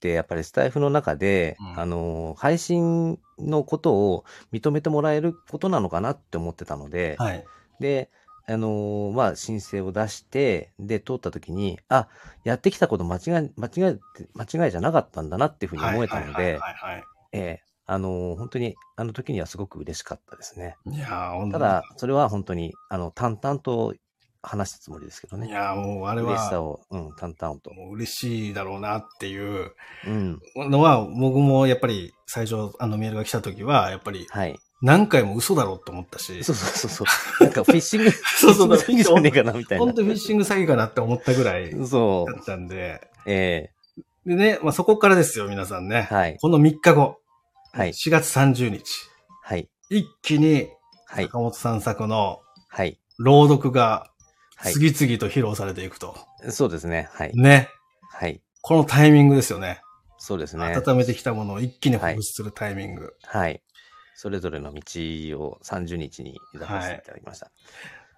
てやっぱりスタイフの中で、うんあのー配信のことを認めてもらえることなのかなって思ってたので、はい。で、あのーまあ、申請を出して、で、通った時に、あ、やってきたこと間違い、間違えて、間違いじゃなかったんだなっていうふうに思えたので、はいはいはいええあのー本当に、あの時にはすごく嬉しかったですね。はい。いやただ、それは本当に、あの、淡々と話したつもりですけどね。いやー、もうあれは、嬉しさを、うん、淡々と。もう嬉しいだろうなっていううん、のは、僕もやっぱり最初あのメールが来た時は、やっぱりはい。何回も嘘だろうと思ったし、そうそうそうそう。なんかフィッシング、そうそうフィッシング詐欺じゃねえかな、みたいな本。当フィッシング詐欺かなって思ったぐらい [LAUGHS] だそったんで、う。えでね、まあ、そこからですよ、皆さんね。はいこの3日後、はい4月30日、えはい。一気にはい。坂本さん作のはい。朗読がはい。次々と披露されていくと。そうですね。はい。ね。はい。このタイミングですよね。そうですね。温めてきたものを一気に放出するタイミング。はい。それぞれの道を30日に出させていただきました。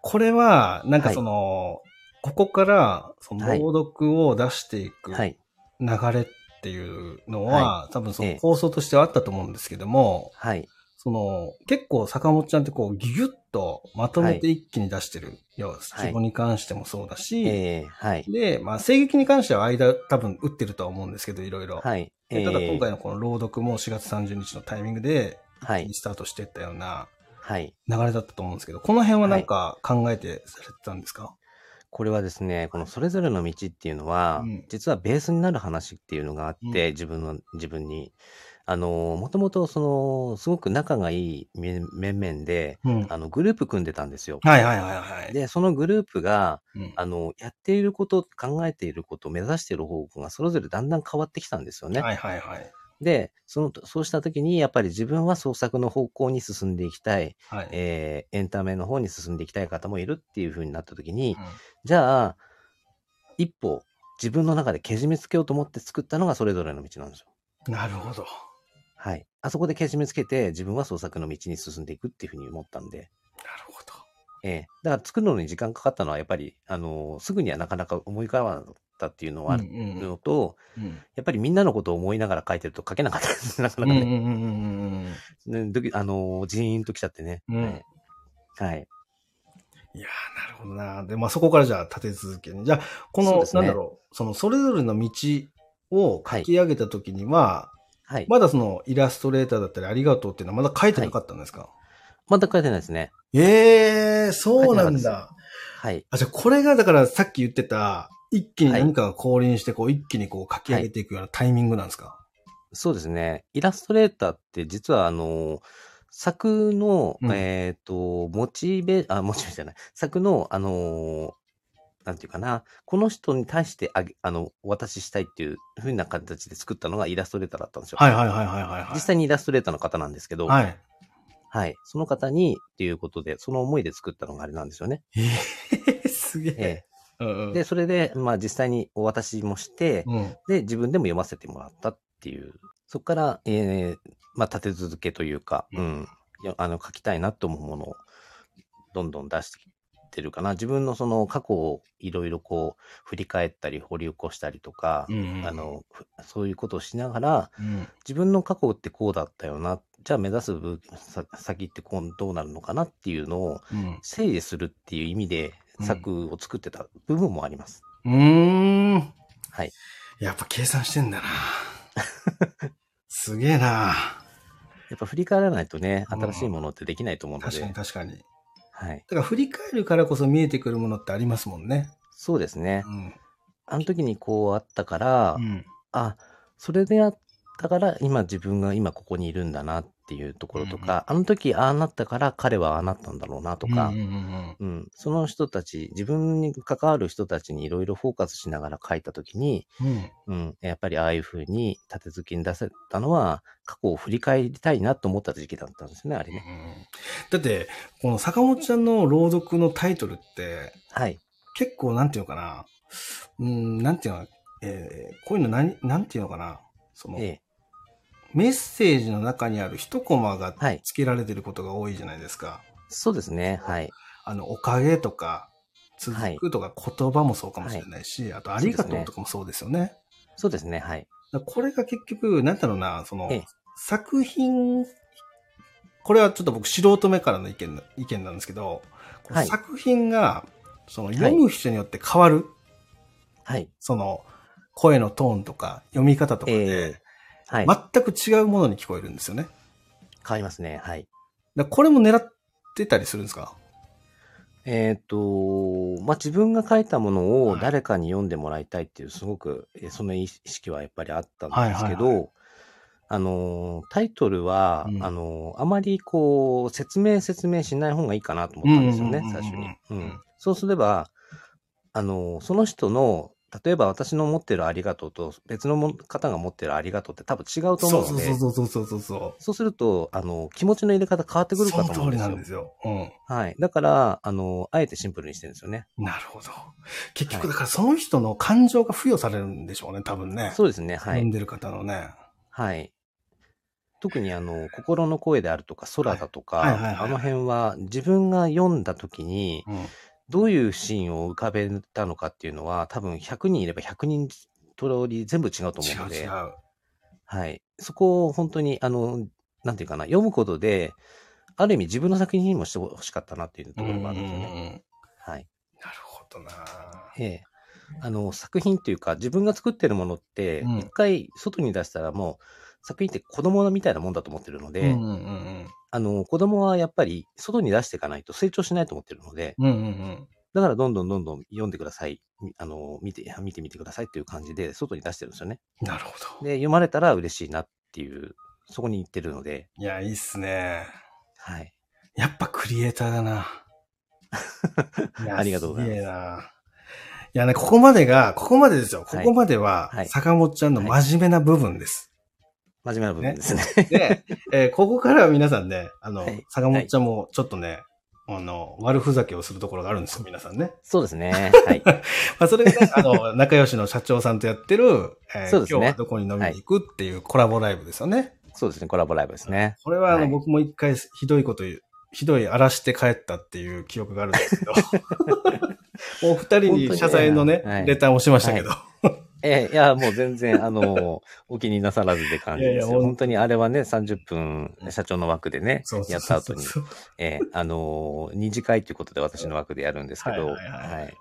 これは、なんかその、ここから、そのはい朗読を出していくはい。流れっていうのは、多分そのええ構想としてはあったと思うんですけども、はい。その、結構坂本ちゃんってこう、ギュギュッとまとめて一気に出してる。要は、はい希望に関してもそうだし、えー、はい。で、まあ、声劇に関しては間多分打ってるとは思うんですけど、いろいろ。はい。でただ今回の、のこの朗読も4月30日のタイミングで、はい。スタートしていったようなはい。流れだったと思うんですけど、この辺はなんか考えてされてたんですか、これはですね、このそれぞれの道っていうのは、うん実はベースになる話っていうのがあって、自分の、自分に。あの、もともとその、すごく仲がいい面面々で、うん。あの、グループ組んでたんですよ。はいはいはいはい。で、そのグループが、うんあの、やっていること、考えていること、目指している方向がそれぞれだんだん変わってきたんですよね。はいはいはい。で、その、そうした時に、やっぱり自分は創作の方向に進んでいきたい、はい。えーエンタメの方に進んでいきたい方もいるっていう風になった時に、うんじゃあ、一歩、自分の中でけじめつけようと思って作ったのがそれぞれの道なんですよ。なるほど。はい。あそこでけじめつけて、自分は創作の道に進んでいくっていう風に思ったんで、なるほど。ええだから作るのに時間かかったのは、やっぱり、あのすぐにはなかなか思い浮かばなかったっていうのはあるうんうんのと、うんやっぱりみんなのことを思いながら書いてると書けなかったです。なかうなんかね。うんうんうんあのジーンときちゃってね。うんはい。はい。いやー、なるほどな。で、まあそこからじゃあ立て続けに。じゃあ、この、ねなんだろう、そのそれぞれの道を書き上げたときには、はい。まだそのイラストレーターだったりありがとうっていうのはまだ書いてなかったんですか、まだ書いてないですね。ええー、そうなんだ。はい。あ、じゃあこれがだからさっき言ってた、一気に何かが降臨して、こう一気にこう書き上げていくようなタイミングなんですか、そうですね。イラストレーターって実はあの、作の、うんえっ、と、モチベ、あ、モチベじゃない。作の、あの、なんていうかな、この人に対してあげ、あの、お渡ししたいっていう風な形で作ったのがイラストレーターだったんですよ。はいはいはいはいはいはい。実際にイラストレーターの方なんですけど、はい。はい。その方にっていうことで、その思いで作ったのがあれなんですよね。ええすげえ。えうんうんえで、それで、まあ実際にお渡しもして、うん。で、自分でも読ませてもらったっていう、そこから、えーまあ立て続けというか、ううんあの、書きたいなと思うものを、どんどん出してきてるかな。自分のその過去をいろいろこう、振り返ったり、掘り起こしたりとか、うんうんあの、ふそういうことをしながら、うん。自分の過去ってこうだったよな。じゃあ目指す先ってこうどうなるのかなっていうのをうん。整理するっていう意味でうん作を作ってた部分もあります。うーん。はい。やっぱ計算してんだな。[LAUGHS] すげえな。やっぱ振り返らないとね、うん新しいものってできないと思うの確かにで、確かに。はい。だから振り返るからこそ見えてくるものってありますもんね。そうですね。うん。あの時にこうあったから、うん。あ、それであったから今自分が今ここにいるんだなっていうところとか、あの時ああなったから彼はああなったんだろうなとか、うんうんうんうん、その人たち、自分に関わる人たちにいろいろフォーカスしながら書いたときに、うん。うん、やっぱりああいう風に立て付けに出せたのは、過去を振り返りたいなと思った時期だったんですね、あれね。うんだって、この坂本ちゃんの朗読のタイトルって、はい。結構なんていうのかな。うん、なんていうのえーこういうの何、なんていうのかな。その、ええ。メッセージの中にある一コマがはい付けられてることが多いじゃないですか。そうですね。はい。あの、おかげとか、続くとか言葉もそうかもしれないし、あと、ありがとうとかもそうですよね。そうですね。はい。これが結局、なんだろうな、その、ええ作品、これはちょっと僕素人目からの意見な意見なんですけど、はい作品が、その読む人によって変わる、はい。その、声のトーンとか、読み方とかえでえ、はい。全く違うものに聞こえるんですよね。変わりますね。はい。これも狙ってたりするんですか？えっ、と、まあ、自分が書いたものをはい誰かに読んでもらいたいっていう、すごく、えーその意識はやっぱりあったんですけど、はいはいあのー、タイトルは、うんあのー、あまりこう、説明説明しない方がいいかなと思ったんですよね最初に。ううんん。そうすれば、あのー、その人の、例えば私の持ってるありがとうと別のも方が持ってるありがとうって多分違うと思うので、そうそうそうそうそうそう。そうすると、あの、気持ちの入れ方変わってくるかと思うんですよその通りなんで。すよ。うん。はい。だから、あの、あえてシンプルにしてるんですよね。なるほど。結局、だからその人の感情が付与されるんでしょうね、多分ね。そうですね。はい。読んでる方のね。はい。特にあの、心の声であるとか、空だとか、はいはいはいはいあの辺は自分が読んだ時に、うん。どういうシーンを浮かべたのかっていうのは、多分100人いれば100人通り全部違うと思うので、違う違う。はい。そこを本当に、あの、なんていうかな、読むことで、ある意味自分の作品にもしてほしかったなっていうところがあるんですよね。はい。なるほどなええ。あの、作品っていうか、自分が作ってるものって、うん一回外に出したらもう、作品って子供みたいなもんだと思ってるので、うんうんうんあの、子供はやっぱり外に出していかないと成長しないと思ってるので、うん。うんうんうん。だからどんどんどんどん読んでください。みあの、見て、見てみてくださいっていう感じで外に出してるんですよね。なるほど。で、読まれたら嬉しいなっていう、そこに行ってるので、いや、いいっすね。はい。やっぱクリエイターだな。[LAUGHS] ありがとうございます。いやね、ここまでが、ここまでですよ。こはいこまではは、い坂本ちゃんの真面目な部分です。真面目な部分ですね。で、えーここからは皆さんね、あの、はい坂本ちゃんもちょっとね、あの、悪ふざけをするところがあるんですよ、皆さんね。そうですね。はい。[LAUGHS] まあ、それがね、あの、仲良しの社長さんとやってる、えーそうですね今日はどこに飲みに行くっていうコラボライブですよね。そうですね。コラボライブですね。これは、あの、はい僕も一回ひどいこと言う、ひどい荒らして帰ったっていう記憶があるんですけど、[LAUGHS] もう二人に謝罪のね、はいレターをしましたけど、ええいや、もう全然、あの、[LAUGHS] お気になさらずで感じですよ。いやいや本当にあれはね、30分、社長の枠でねそう、そやうった後に、ええあの、二次会ということで私の枠でやるんですけど、はいはいはいはい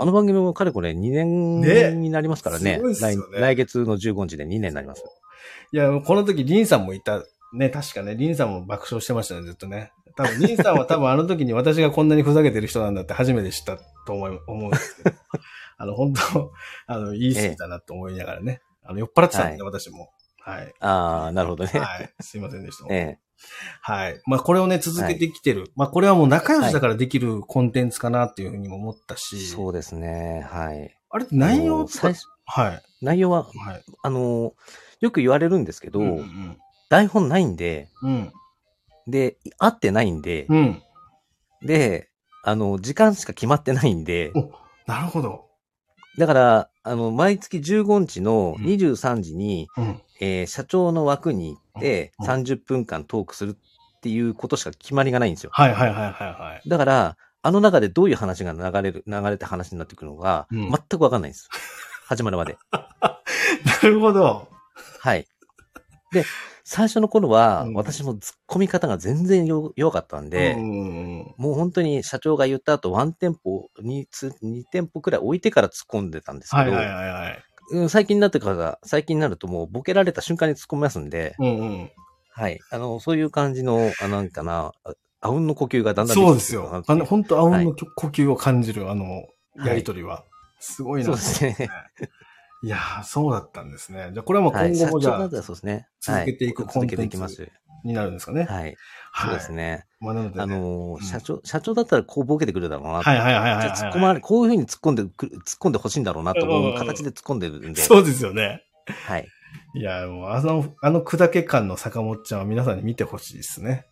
あの番組もかれこれ2年ねになりますからね。ね来来月の15日で2年になります。いや、この時、リンさんもいた。ね、確かね、リンさんも爆笑してましたね、ずっとね。多分、リンさんは多分あの時に私がこんなにふざけてる人なんだって初めて知ったと思い、思うんですけど。[LAUGHS] あの、本当 [LAUGHS] あの、言い過ぎたなと思いながらね。あの、酔っ払ってたんでね、私も。はい。ああ、なるほどね。はい。すいませんでした。[LAUGHS] ええはい。まあ、これをね、続けてきてる。まあ、これはもう仲良しだからできるコンテンツかなっていうふうにも思ったし。そうですね。はい。あれ内容最初はい。内容は、はい。あの、よく言われるんですけど、うんうん台本ないんで、うん。で、合ってないんで、うん。うん。で、あの、時間しか決まってないんで、おなるほど。だから、あの、毎月15日のうん23時に、うん。えー社長の枠に行って、うん30分間トークするっていうことしか決まりがないんですよ。はいはいはいはいはい。だから、あの中でどういう話が流れる、流れた話になってくるのが、うん全くわかんないんです。始まるまで。[LAUGHS] なるほど。はい。で、最初の頃は、うん私も突っ込み方が全然よ弱かったんで、うんうんもう本当に社長が言った後、ワン店舗、2, 2店舗くらい置いてから突っ込んでたんですけど、はいはいはいはい。うん最近になってから、最近になるともうボケられた瞬間に突っ込みますんで、うんうん。はい。あの、そういう感じの、あなんかな、ああうんの呼吸がだんだんそうですよ。あ本当あうんはいの呼吸を感じる、あの、はいやりとりは。すごいな。そうですね。いやーそうだったんですね。じゃあ、これはもうはい。今後もじゃあそうですね。続けていくはコンテンツ続けていきます。になるんですかね。はい。はい。そうですね。まあ、なのでね、あのーうん社長、社長だったらこうボケてくるだろうなとはいはいはいはい突っ込まれ、こういうふうに突っ込んでくる、突っ込んでほしいんだろうなと思う形で突っ込んでるんで。そうですよね。はい。いや、もう、あの、あの砕け感の坂本ちゃんは皆さんに見てほしいですね。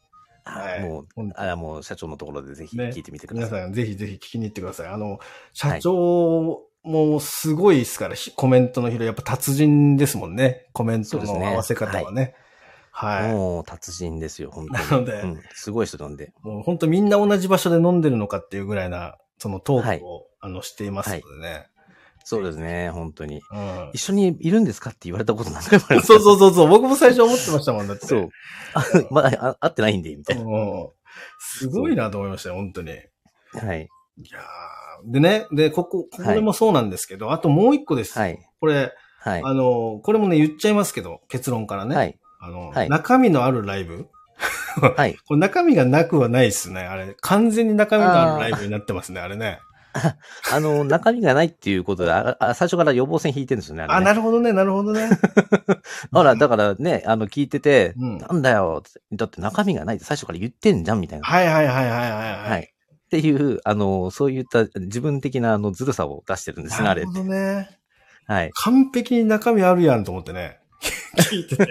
はいもうあもう社長のところでぜひね聞いてみてください。皆さんぜひぜひ聞きに行ってください。あの、社長もうすごいですから、ひコメントの拾い。やっぱ達人ですもんね。コメントの合わせ方はね。はい。もう達人ですよ、本当に。なのでうん、すごい人なんで。もう本当みんな同じ場所で飲んでるのかっていうぐらいな、そのトークを、あのしていますのでね。そうですね、本当に。うん一緒にいるんですかって言われたこと何回もあります。そうそうそうそう。僕も最初思ってましたもんだって。そう。あまだあ会ってないんで、みたいな。うんすごいなと思いましたよ、本当に。いはい。やーでね、で、ここ、これもそうなんですけど、あともう一個です。はい。これ、はい。あの、これもね、言っちゃいますけど、結論からね。はい。あの、はい中身のあるライブ？はい。[LAUGHS] これ中身がなくはないですね。あれ、完全に中身のあるライブになってますね、あれね。あの、中身がないっていうことで、ああ最初から予防線引いてるんですよね。あねなるほどね、なるほどね。[LAUGHS] ほら、だからね、あの、聞いてて、うんなんだよだって中身がないって最初から言ってんじゃん、みたいな。はいはいはいはいはい。は。はいっていう、あの、そういった自分的なあの、ずるさを出してるんですね、あれなるほ。どね。はい。完璧に中身あるやんと思ってね。聞いてて。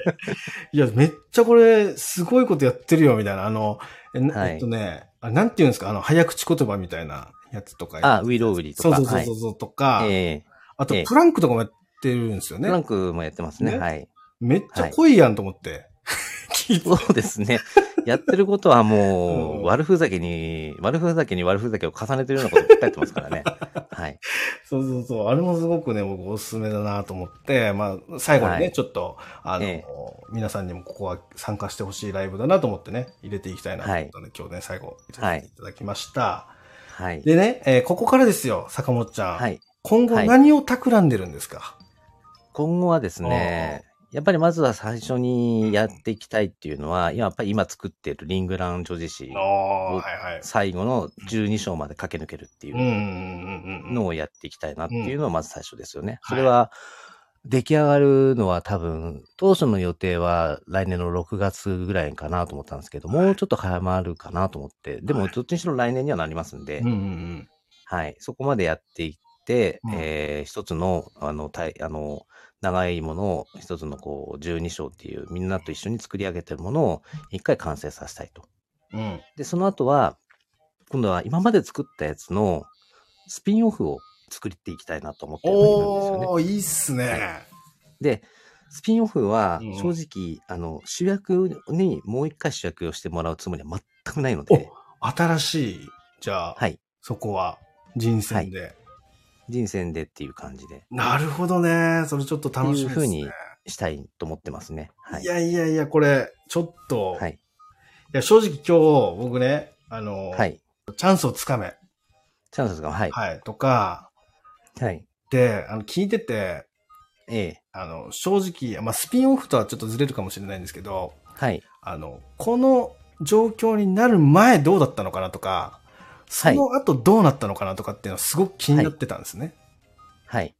いや、めっちゃこれ、すごいことやってるよ、みたいな。あの、え,、はいえっとね、あなんて言うんですか？あの、早口言葉みたいなやつとか。あ、ウィロウリとか。そうそうそうそうとか、はい。えあとええ、プランクとかもやってるんですよえフランね。クもやってますね。ねはい。めっちゃ濃いやんと思って。[LAUGHS] 聞いてそうですね。やってることはもう悪ふざけに、悪ふざけに悪ふざけを重ねてるようなことばっかりやってますからね。[LAUGHS] はい。そうそうそう。あれもすごくね、僕おすすめだなと思って、まあ、最後にね、はいちょっと、あの、ええ皆さんにもここは参加してほしいライブだなと思ってね、入れていきたいなと思ったので、今日ね、最後、入れていただきました。はい。でね、えーここからですよ、坂本ちゃん。はい。今後はい何を企んでるんですか、今後はですね、やっぱりまずは最初にやっていきたいっていうのは、やっぱり今作っているリングラン女子誌ああ、おはいはい。最後の12章まで駆け抜けるっていう。のをやっていきたいなっていうのがまず最初ですよね。うんそれは、出来上がるのは多分、当初の予定は来年の6月ぐらいかなと思ったんですけど、もうちょっと早まるかなと思って、でもどっちにしろ来年にはなりますんで。はい。そこまでやっていって、うんえー一つの、あの、たいあの、長いものを、一つのこう、12章っていう、みんなと一緒に作り上げてるものを、一回完成させたいと。うん。で、その後は、今度は今まで作ったやつの、スピンオフを作っていきたいなと思ってはいるんですよね。おー、いいっすね。で、スピンオフはうん、正直、あの、主役にもう一回主役をしてもらうつもりは全くないので、新しい、じゃあ、はい。そこは、人選で。人選でっていう感じで、なるほどね。それちょっと楽しみですね。いう風にしたいと思ってますね。はいい。やいやいや、これ、ちょっと、、はいい。や、正直今日、僕ね、あの、はい。チャンスをつかめ、チャンスが、はい。はい、とか、はい。で、あの、聞いてて、ええ。あの、正直、まあ、スピンオフとはちょっとずれるかもしれないんですけど、はい。あの、この状況になる前どうだったのかなとか、その後どうなったのかなとかっていうのはすごく気になってたんですね。はい。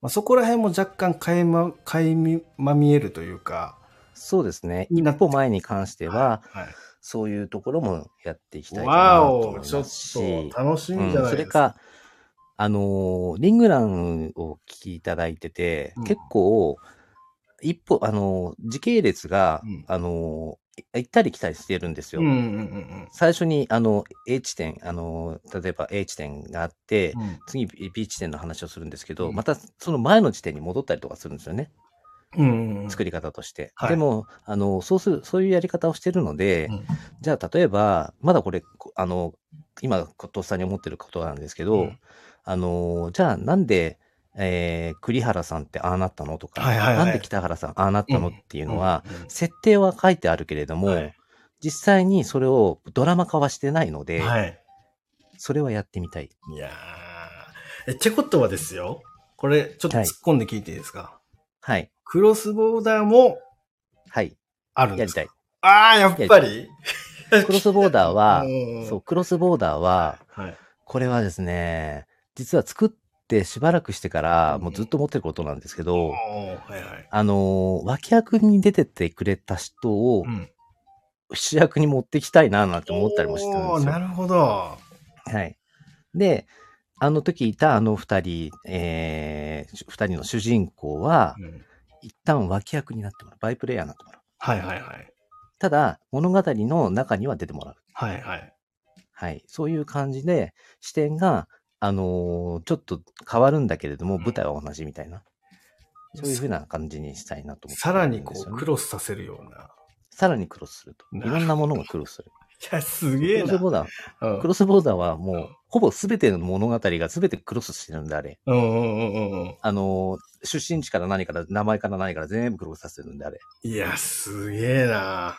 まあ、そこら辺も若干垣間、垣間見えるというか、そうですね。一歩前に関しては、はい。そういうところもやっていきたいかなわと思いまおちょっと楽しみじゃうん、ないですか。それか、あのーリングランを聞きいただいてて、うん結構、一歩、あのー時系列が、うんあのー行ったり来たりしてるんですよ。うんうんうん最初に、あの、A 地点、あのー例えば A 地点があって、うん。次 B 地点の話をするんですけど、うんまたその前の地点に戻ったりとかするんですよね。うんうんうん。作り方として。はいでも、あの、そうする、そういうやり方をしてるので、うんじゃあ、例えば、まだこれ、こあの、今、とっさに思ってることなんですけど、うんあの、じゃあ、なんで、えー栗原さんってああなったの？とか、はいはいはいなんで北原さんああなったの？っていうのは、うんうん設定は書いてあるけれども、はい実際にそれをドラマ化はしてないので、はい。それはやってみたい。いやー。え、ってことはですよ。これ、ちょっと突っ込んで聞いていいですか、はい。クロスボーダーもはい。あるんですか？やりたい。ああ、やっぱり？クロスボーダーはうんそう、クロスボーダーは、はい。これはですね、実は作ってしばらくしてから、うんもうずっと思ってることなんですけど、はいはい。あのー脇役に出てってくれた人をうん。主役に持ってきたいななんて思ったりもしてるんですよ。るほど。はい。で、あの時いたあの二人、えー、二人の主人公は、うん一旦脇役になってもらう。バイプレイヤーになってもらう。はいはいはい。ただ、物語の中には出てもらう。はいはい。はい。そういう感じで、視点が、あのーちょっと変わるんだけれども、うん舞台は同じみたいな。そういうふうな感じにしたいなと思ってさらにこう、クロスさせるような。さらにクロスすると。ないろんなものがクロスする。いや、すげえなクロス。ボーダー、うんクロスボーダーはもう、ほぼ全ての物語が全てクロスしてるんで、あれ。うんうんうんうんうん。あのー出身地から何から、名前から何から全部クロスさせるんで、あれ。いや、すげえな。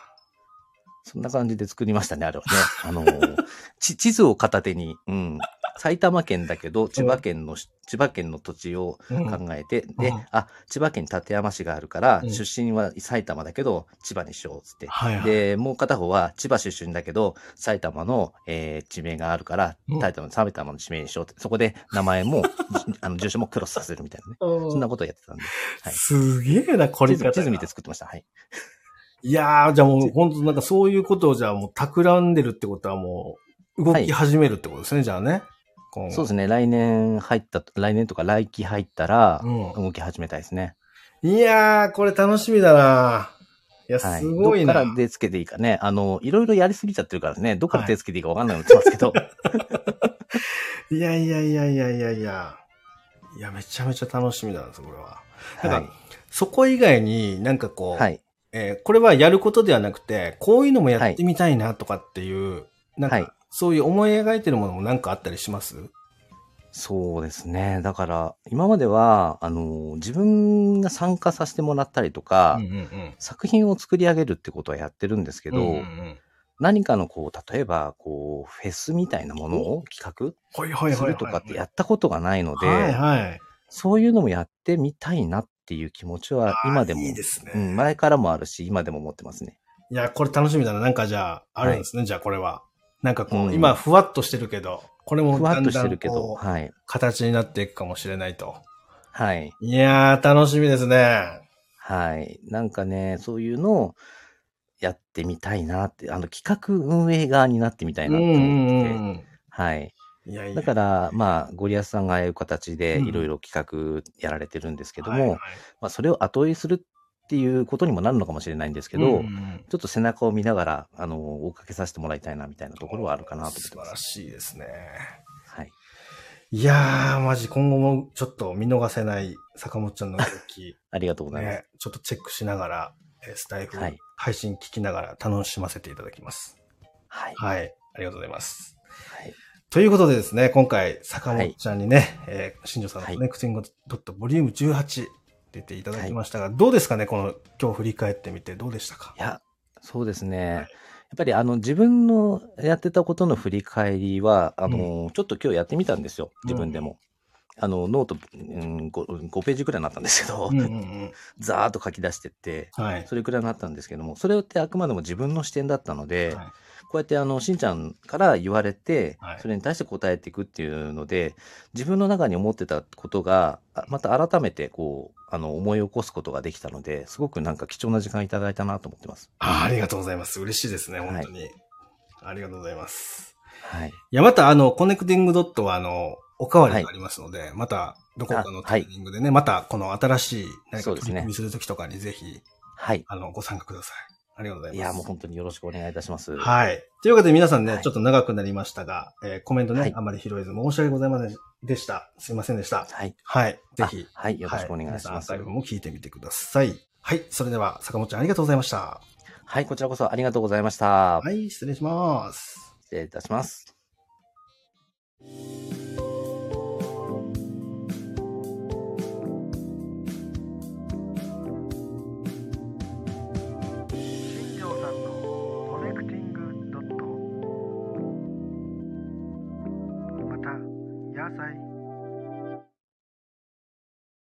そんな感じで作りましたね、あれはね。あのーち地図を片手に、うん。埼玉県だけど、千葉県のし、千葉県の土地をうん考えて、でうん、あ、千葉県に館山市があるから、うん出身は埼玉だけど、千葉にしようっつって。はいはい。で、もう片方は千葉出身だけど、埼玉の、えー地名があるからうん、埼玉の埼玉の地名にしようって、そこで名前も、じ [LAUGHS] あの、住所もクロスさせるみたいなね。そんなことをやってたんで。はいすげえな、これ地図地図見て作ってました。はい。いやー、じゃあもう本当なんかそういうことをじゃあもう企んでるってことはもう動き始めるってことですね、じゃあね。今後そうですね。来年入った、来年とか来期入ったら、うん動き始めたいですね。いやー、これ楽しみだな。いや、はい。すごいな。どっから手つけていいかね。あの、いろいろやりすぎちゃってるからね、どっから手つけていいかわかんないのってますけど。い [LAUGHS] やいやいやいやいやいや。いや、めちゃめちゃ楽しみなんです、これは。なんかそこ以外になんかこう、はい。えーこれはやることではなくて、こういうのもやってみたいなとかっていう、なんはいか、そういう思い描いてるものもなんかあったりします？そうですね。だから、今までは、あの、自分が参加させてもらったりとか、うんうん作品を作り上げるってことはやってるんですけど、うんうんうん何かのこう、例えば、こう、フェスみたいなものを企はいはいはいはい。画するとかってやったことがないので、はいはい。そういうのもやってみたいなっていう気持ちは今でも、いいですね。うん、前からもあるし、今でも思ってますね。いや、これ楽しみだな。なんかじゃあ、あるんですね、じゃあこれは。なんかこう、うん今ふわっとしてるけど、これもふわっとしてるけど、はい。形になっていくかもしれないと。はい。いやー、楽しみですね。はい。なんかね、そういうのをやってみたいなって、あの、企画運営側になってみたいなって思ってて、ん。はい。いやいや。だから、まあ、ゴリアスさんがああいう形でうんいろいろ企画やられてるんですけども、はいはいまあ、それを後追いするっていうことにもなるのかもしれないんですけど、うんうんちょっと背中を見ながら、あの、追っかけさせてもらいたいなみたいなところはあるかなと思って素晴らます。しいですね。はい。いやー、マジ今後もちょっと見逃せない坂本ちゃんの動き、[LAUGHS] ありがとうございます。ね、ちょっとチェックしながら、えースタイフはい配信聞きながら楽しませていただきます。はい。はい。ありがとうございます。はい。ということでですね、今回、坂本ちゃんにね、えー新城さんのはいコネクティングドットボリューム18出ていただきましたが、どうですかねこの、今日振り返ってみてどうでしたか？いや、そうですね。はいやっぱりあの自分のやってたことの振り返りは、あの、ちょっと今日やってみたんですよ。自分でも。あの、ノート、うん、5, 5ページくらいになったんですけど、うんうんうん。[LAUGHS] ざーっと書き出してって、はい。それくらいになったんですけども、それってあくまでも自分の視点だったので、はいこうやってあの、しんちゃんから言われてはい、それに対して答えていくっていうので、自分の中に思ってたことが、あまた改めてこう、あの、思い起こすことができたので、すごくなんか貴重な時間いただいたなと思ってます。あありがとうございます。嬉しいですね、はい本当に。ありがとうございます。はい。いや、またあの、コネクティングドットはあの、おかわりがありますので、また、どこかのタイミングでね、また、この新しい何か取り組みするときとかにぜひ、はい。あの、ご参加ください。ありがとうございます。いや、もう本当によろしくお願いいたします。はい。というわけで皆さんね、はいちょっと長くなりましたが、えーコメントね、はいあまり拾えず申し訳ございませんでした。すいませんでした。はい。はい。ぜひ。あはいよろしくお願いしますは皆さんアーカイブも聞いてみてください。はい。それでは、坂本ちゃんありがとうございました。はい、こちらこそありがとうございました。はい、失礼します。失礼いたします。「kasih.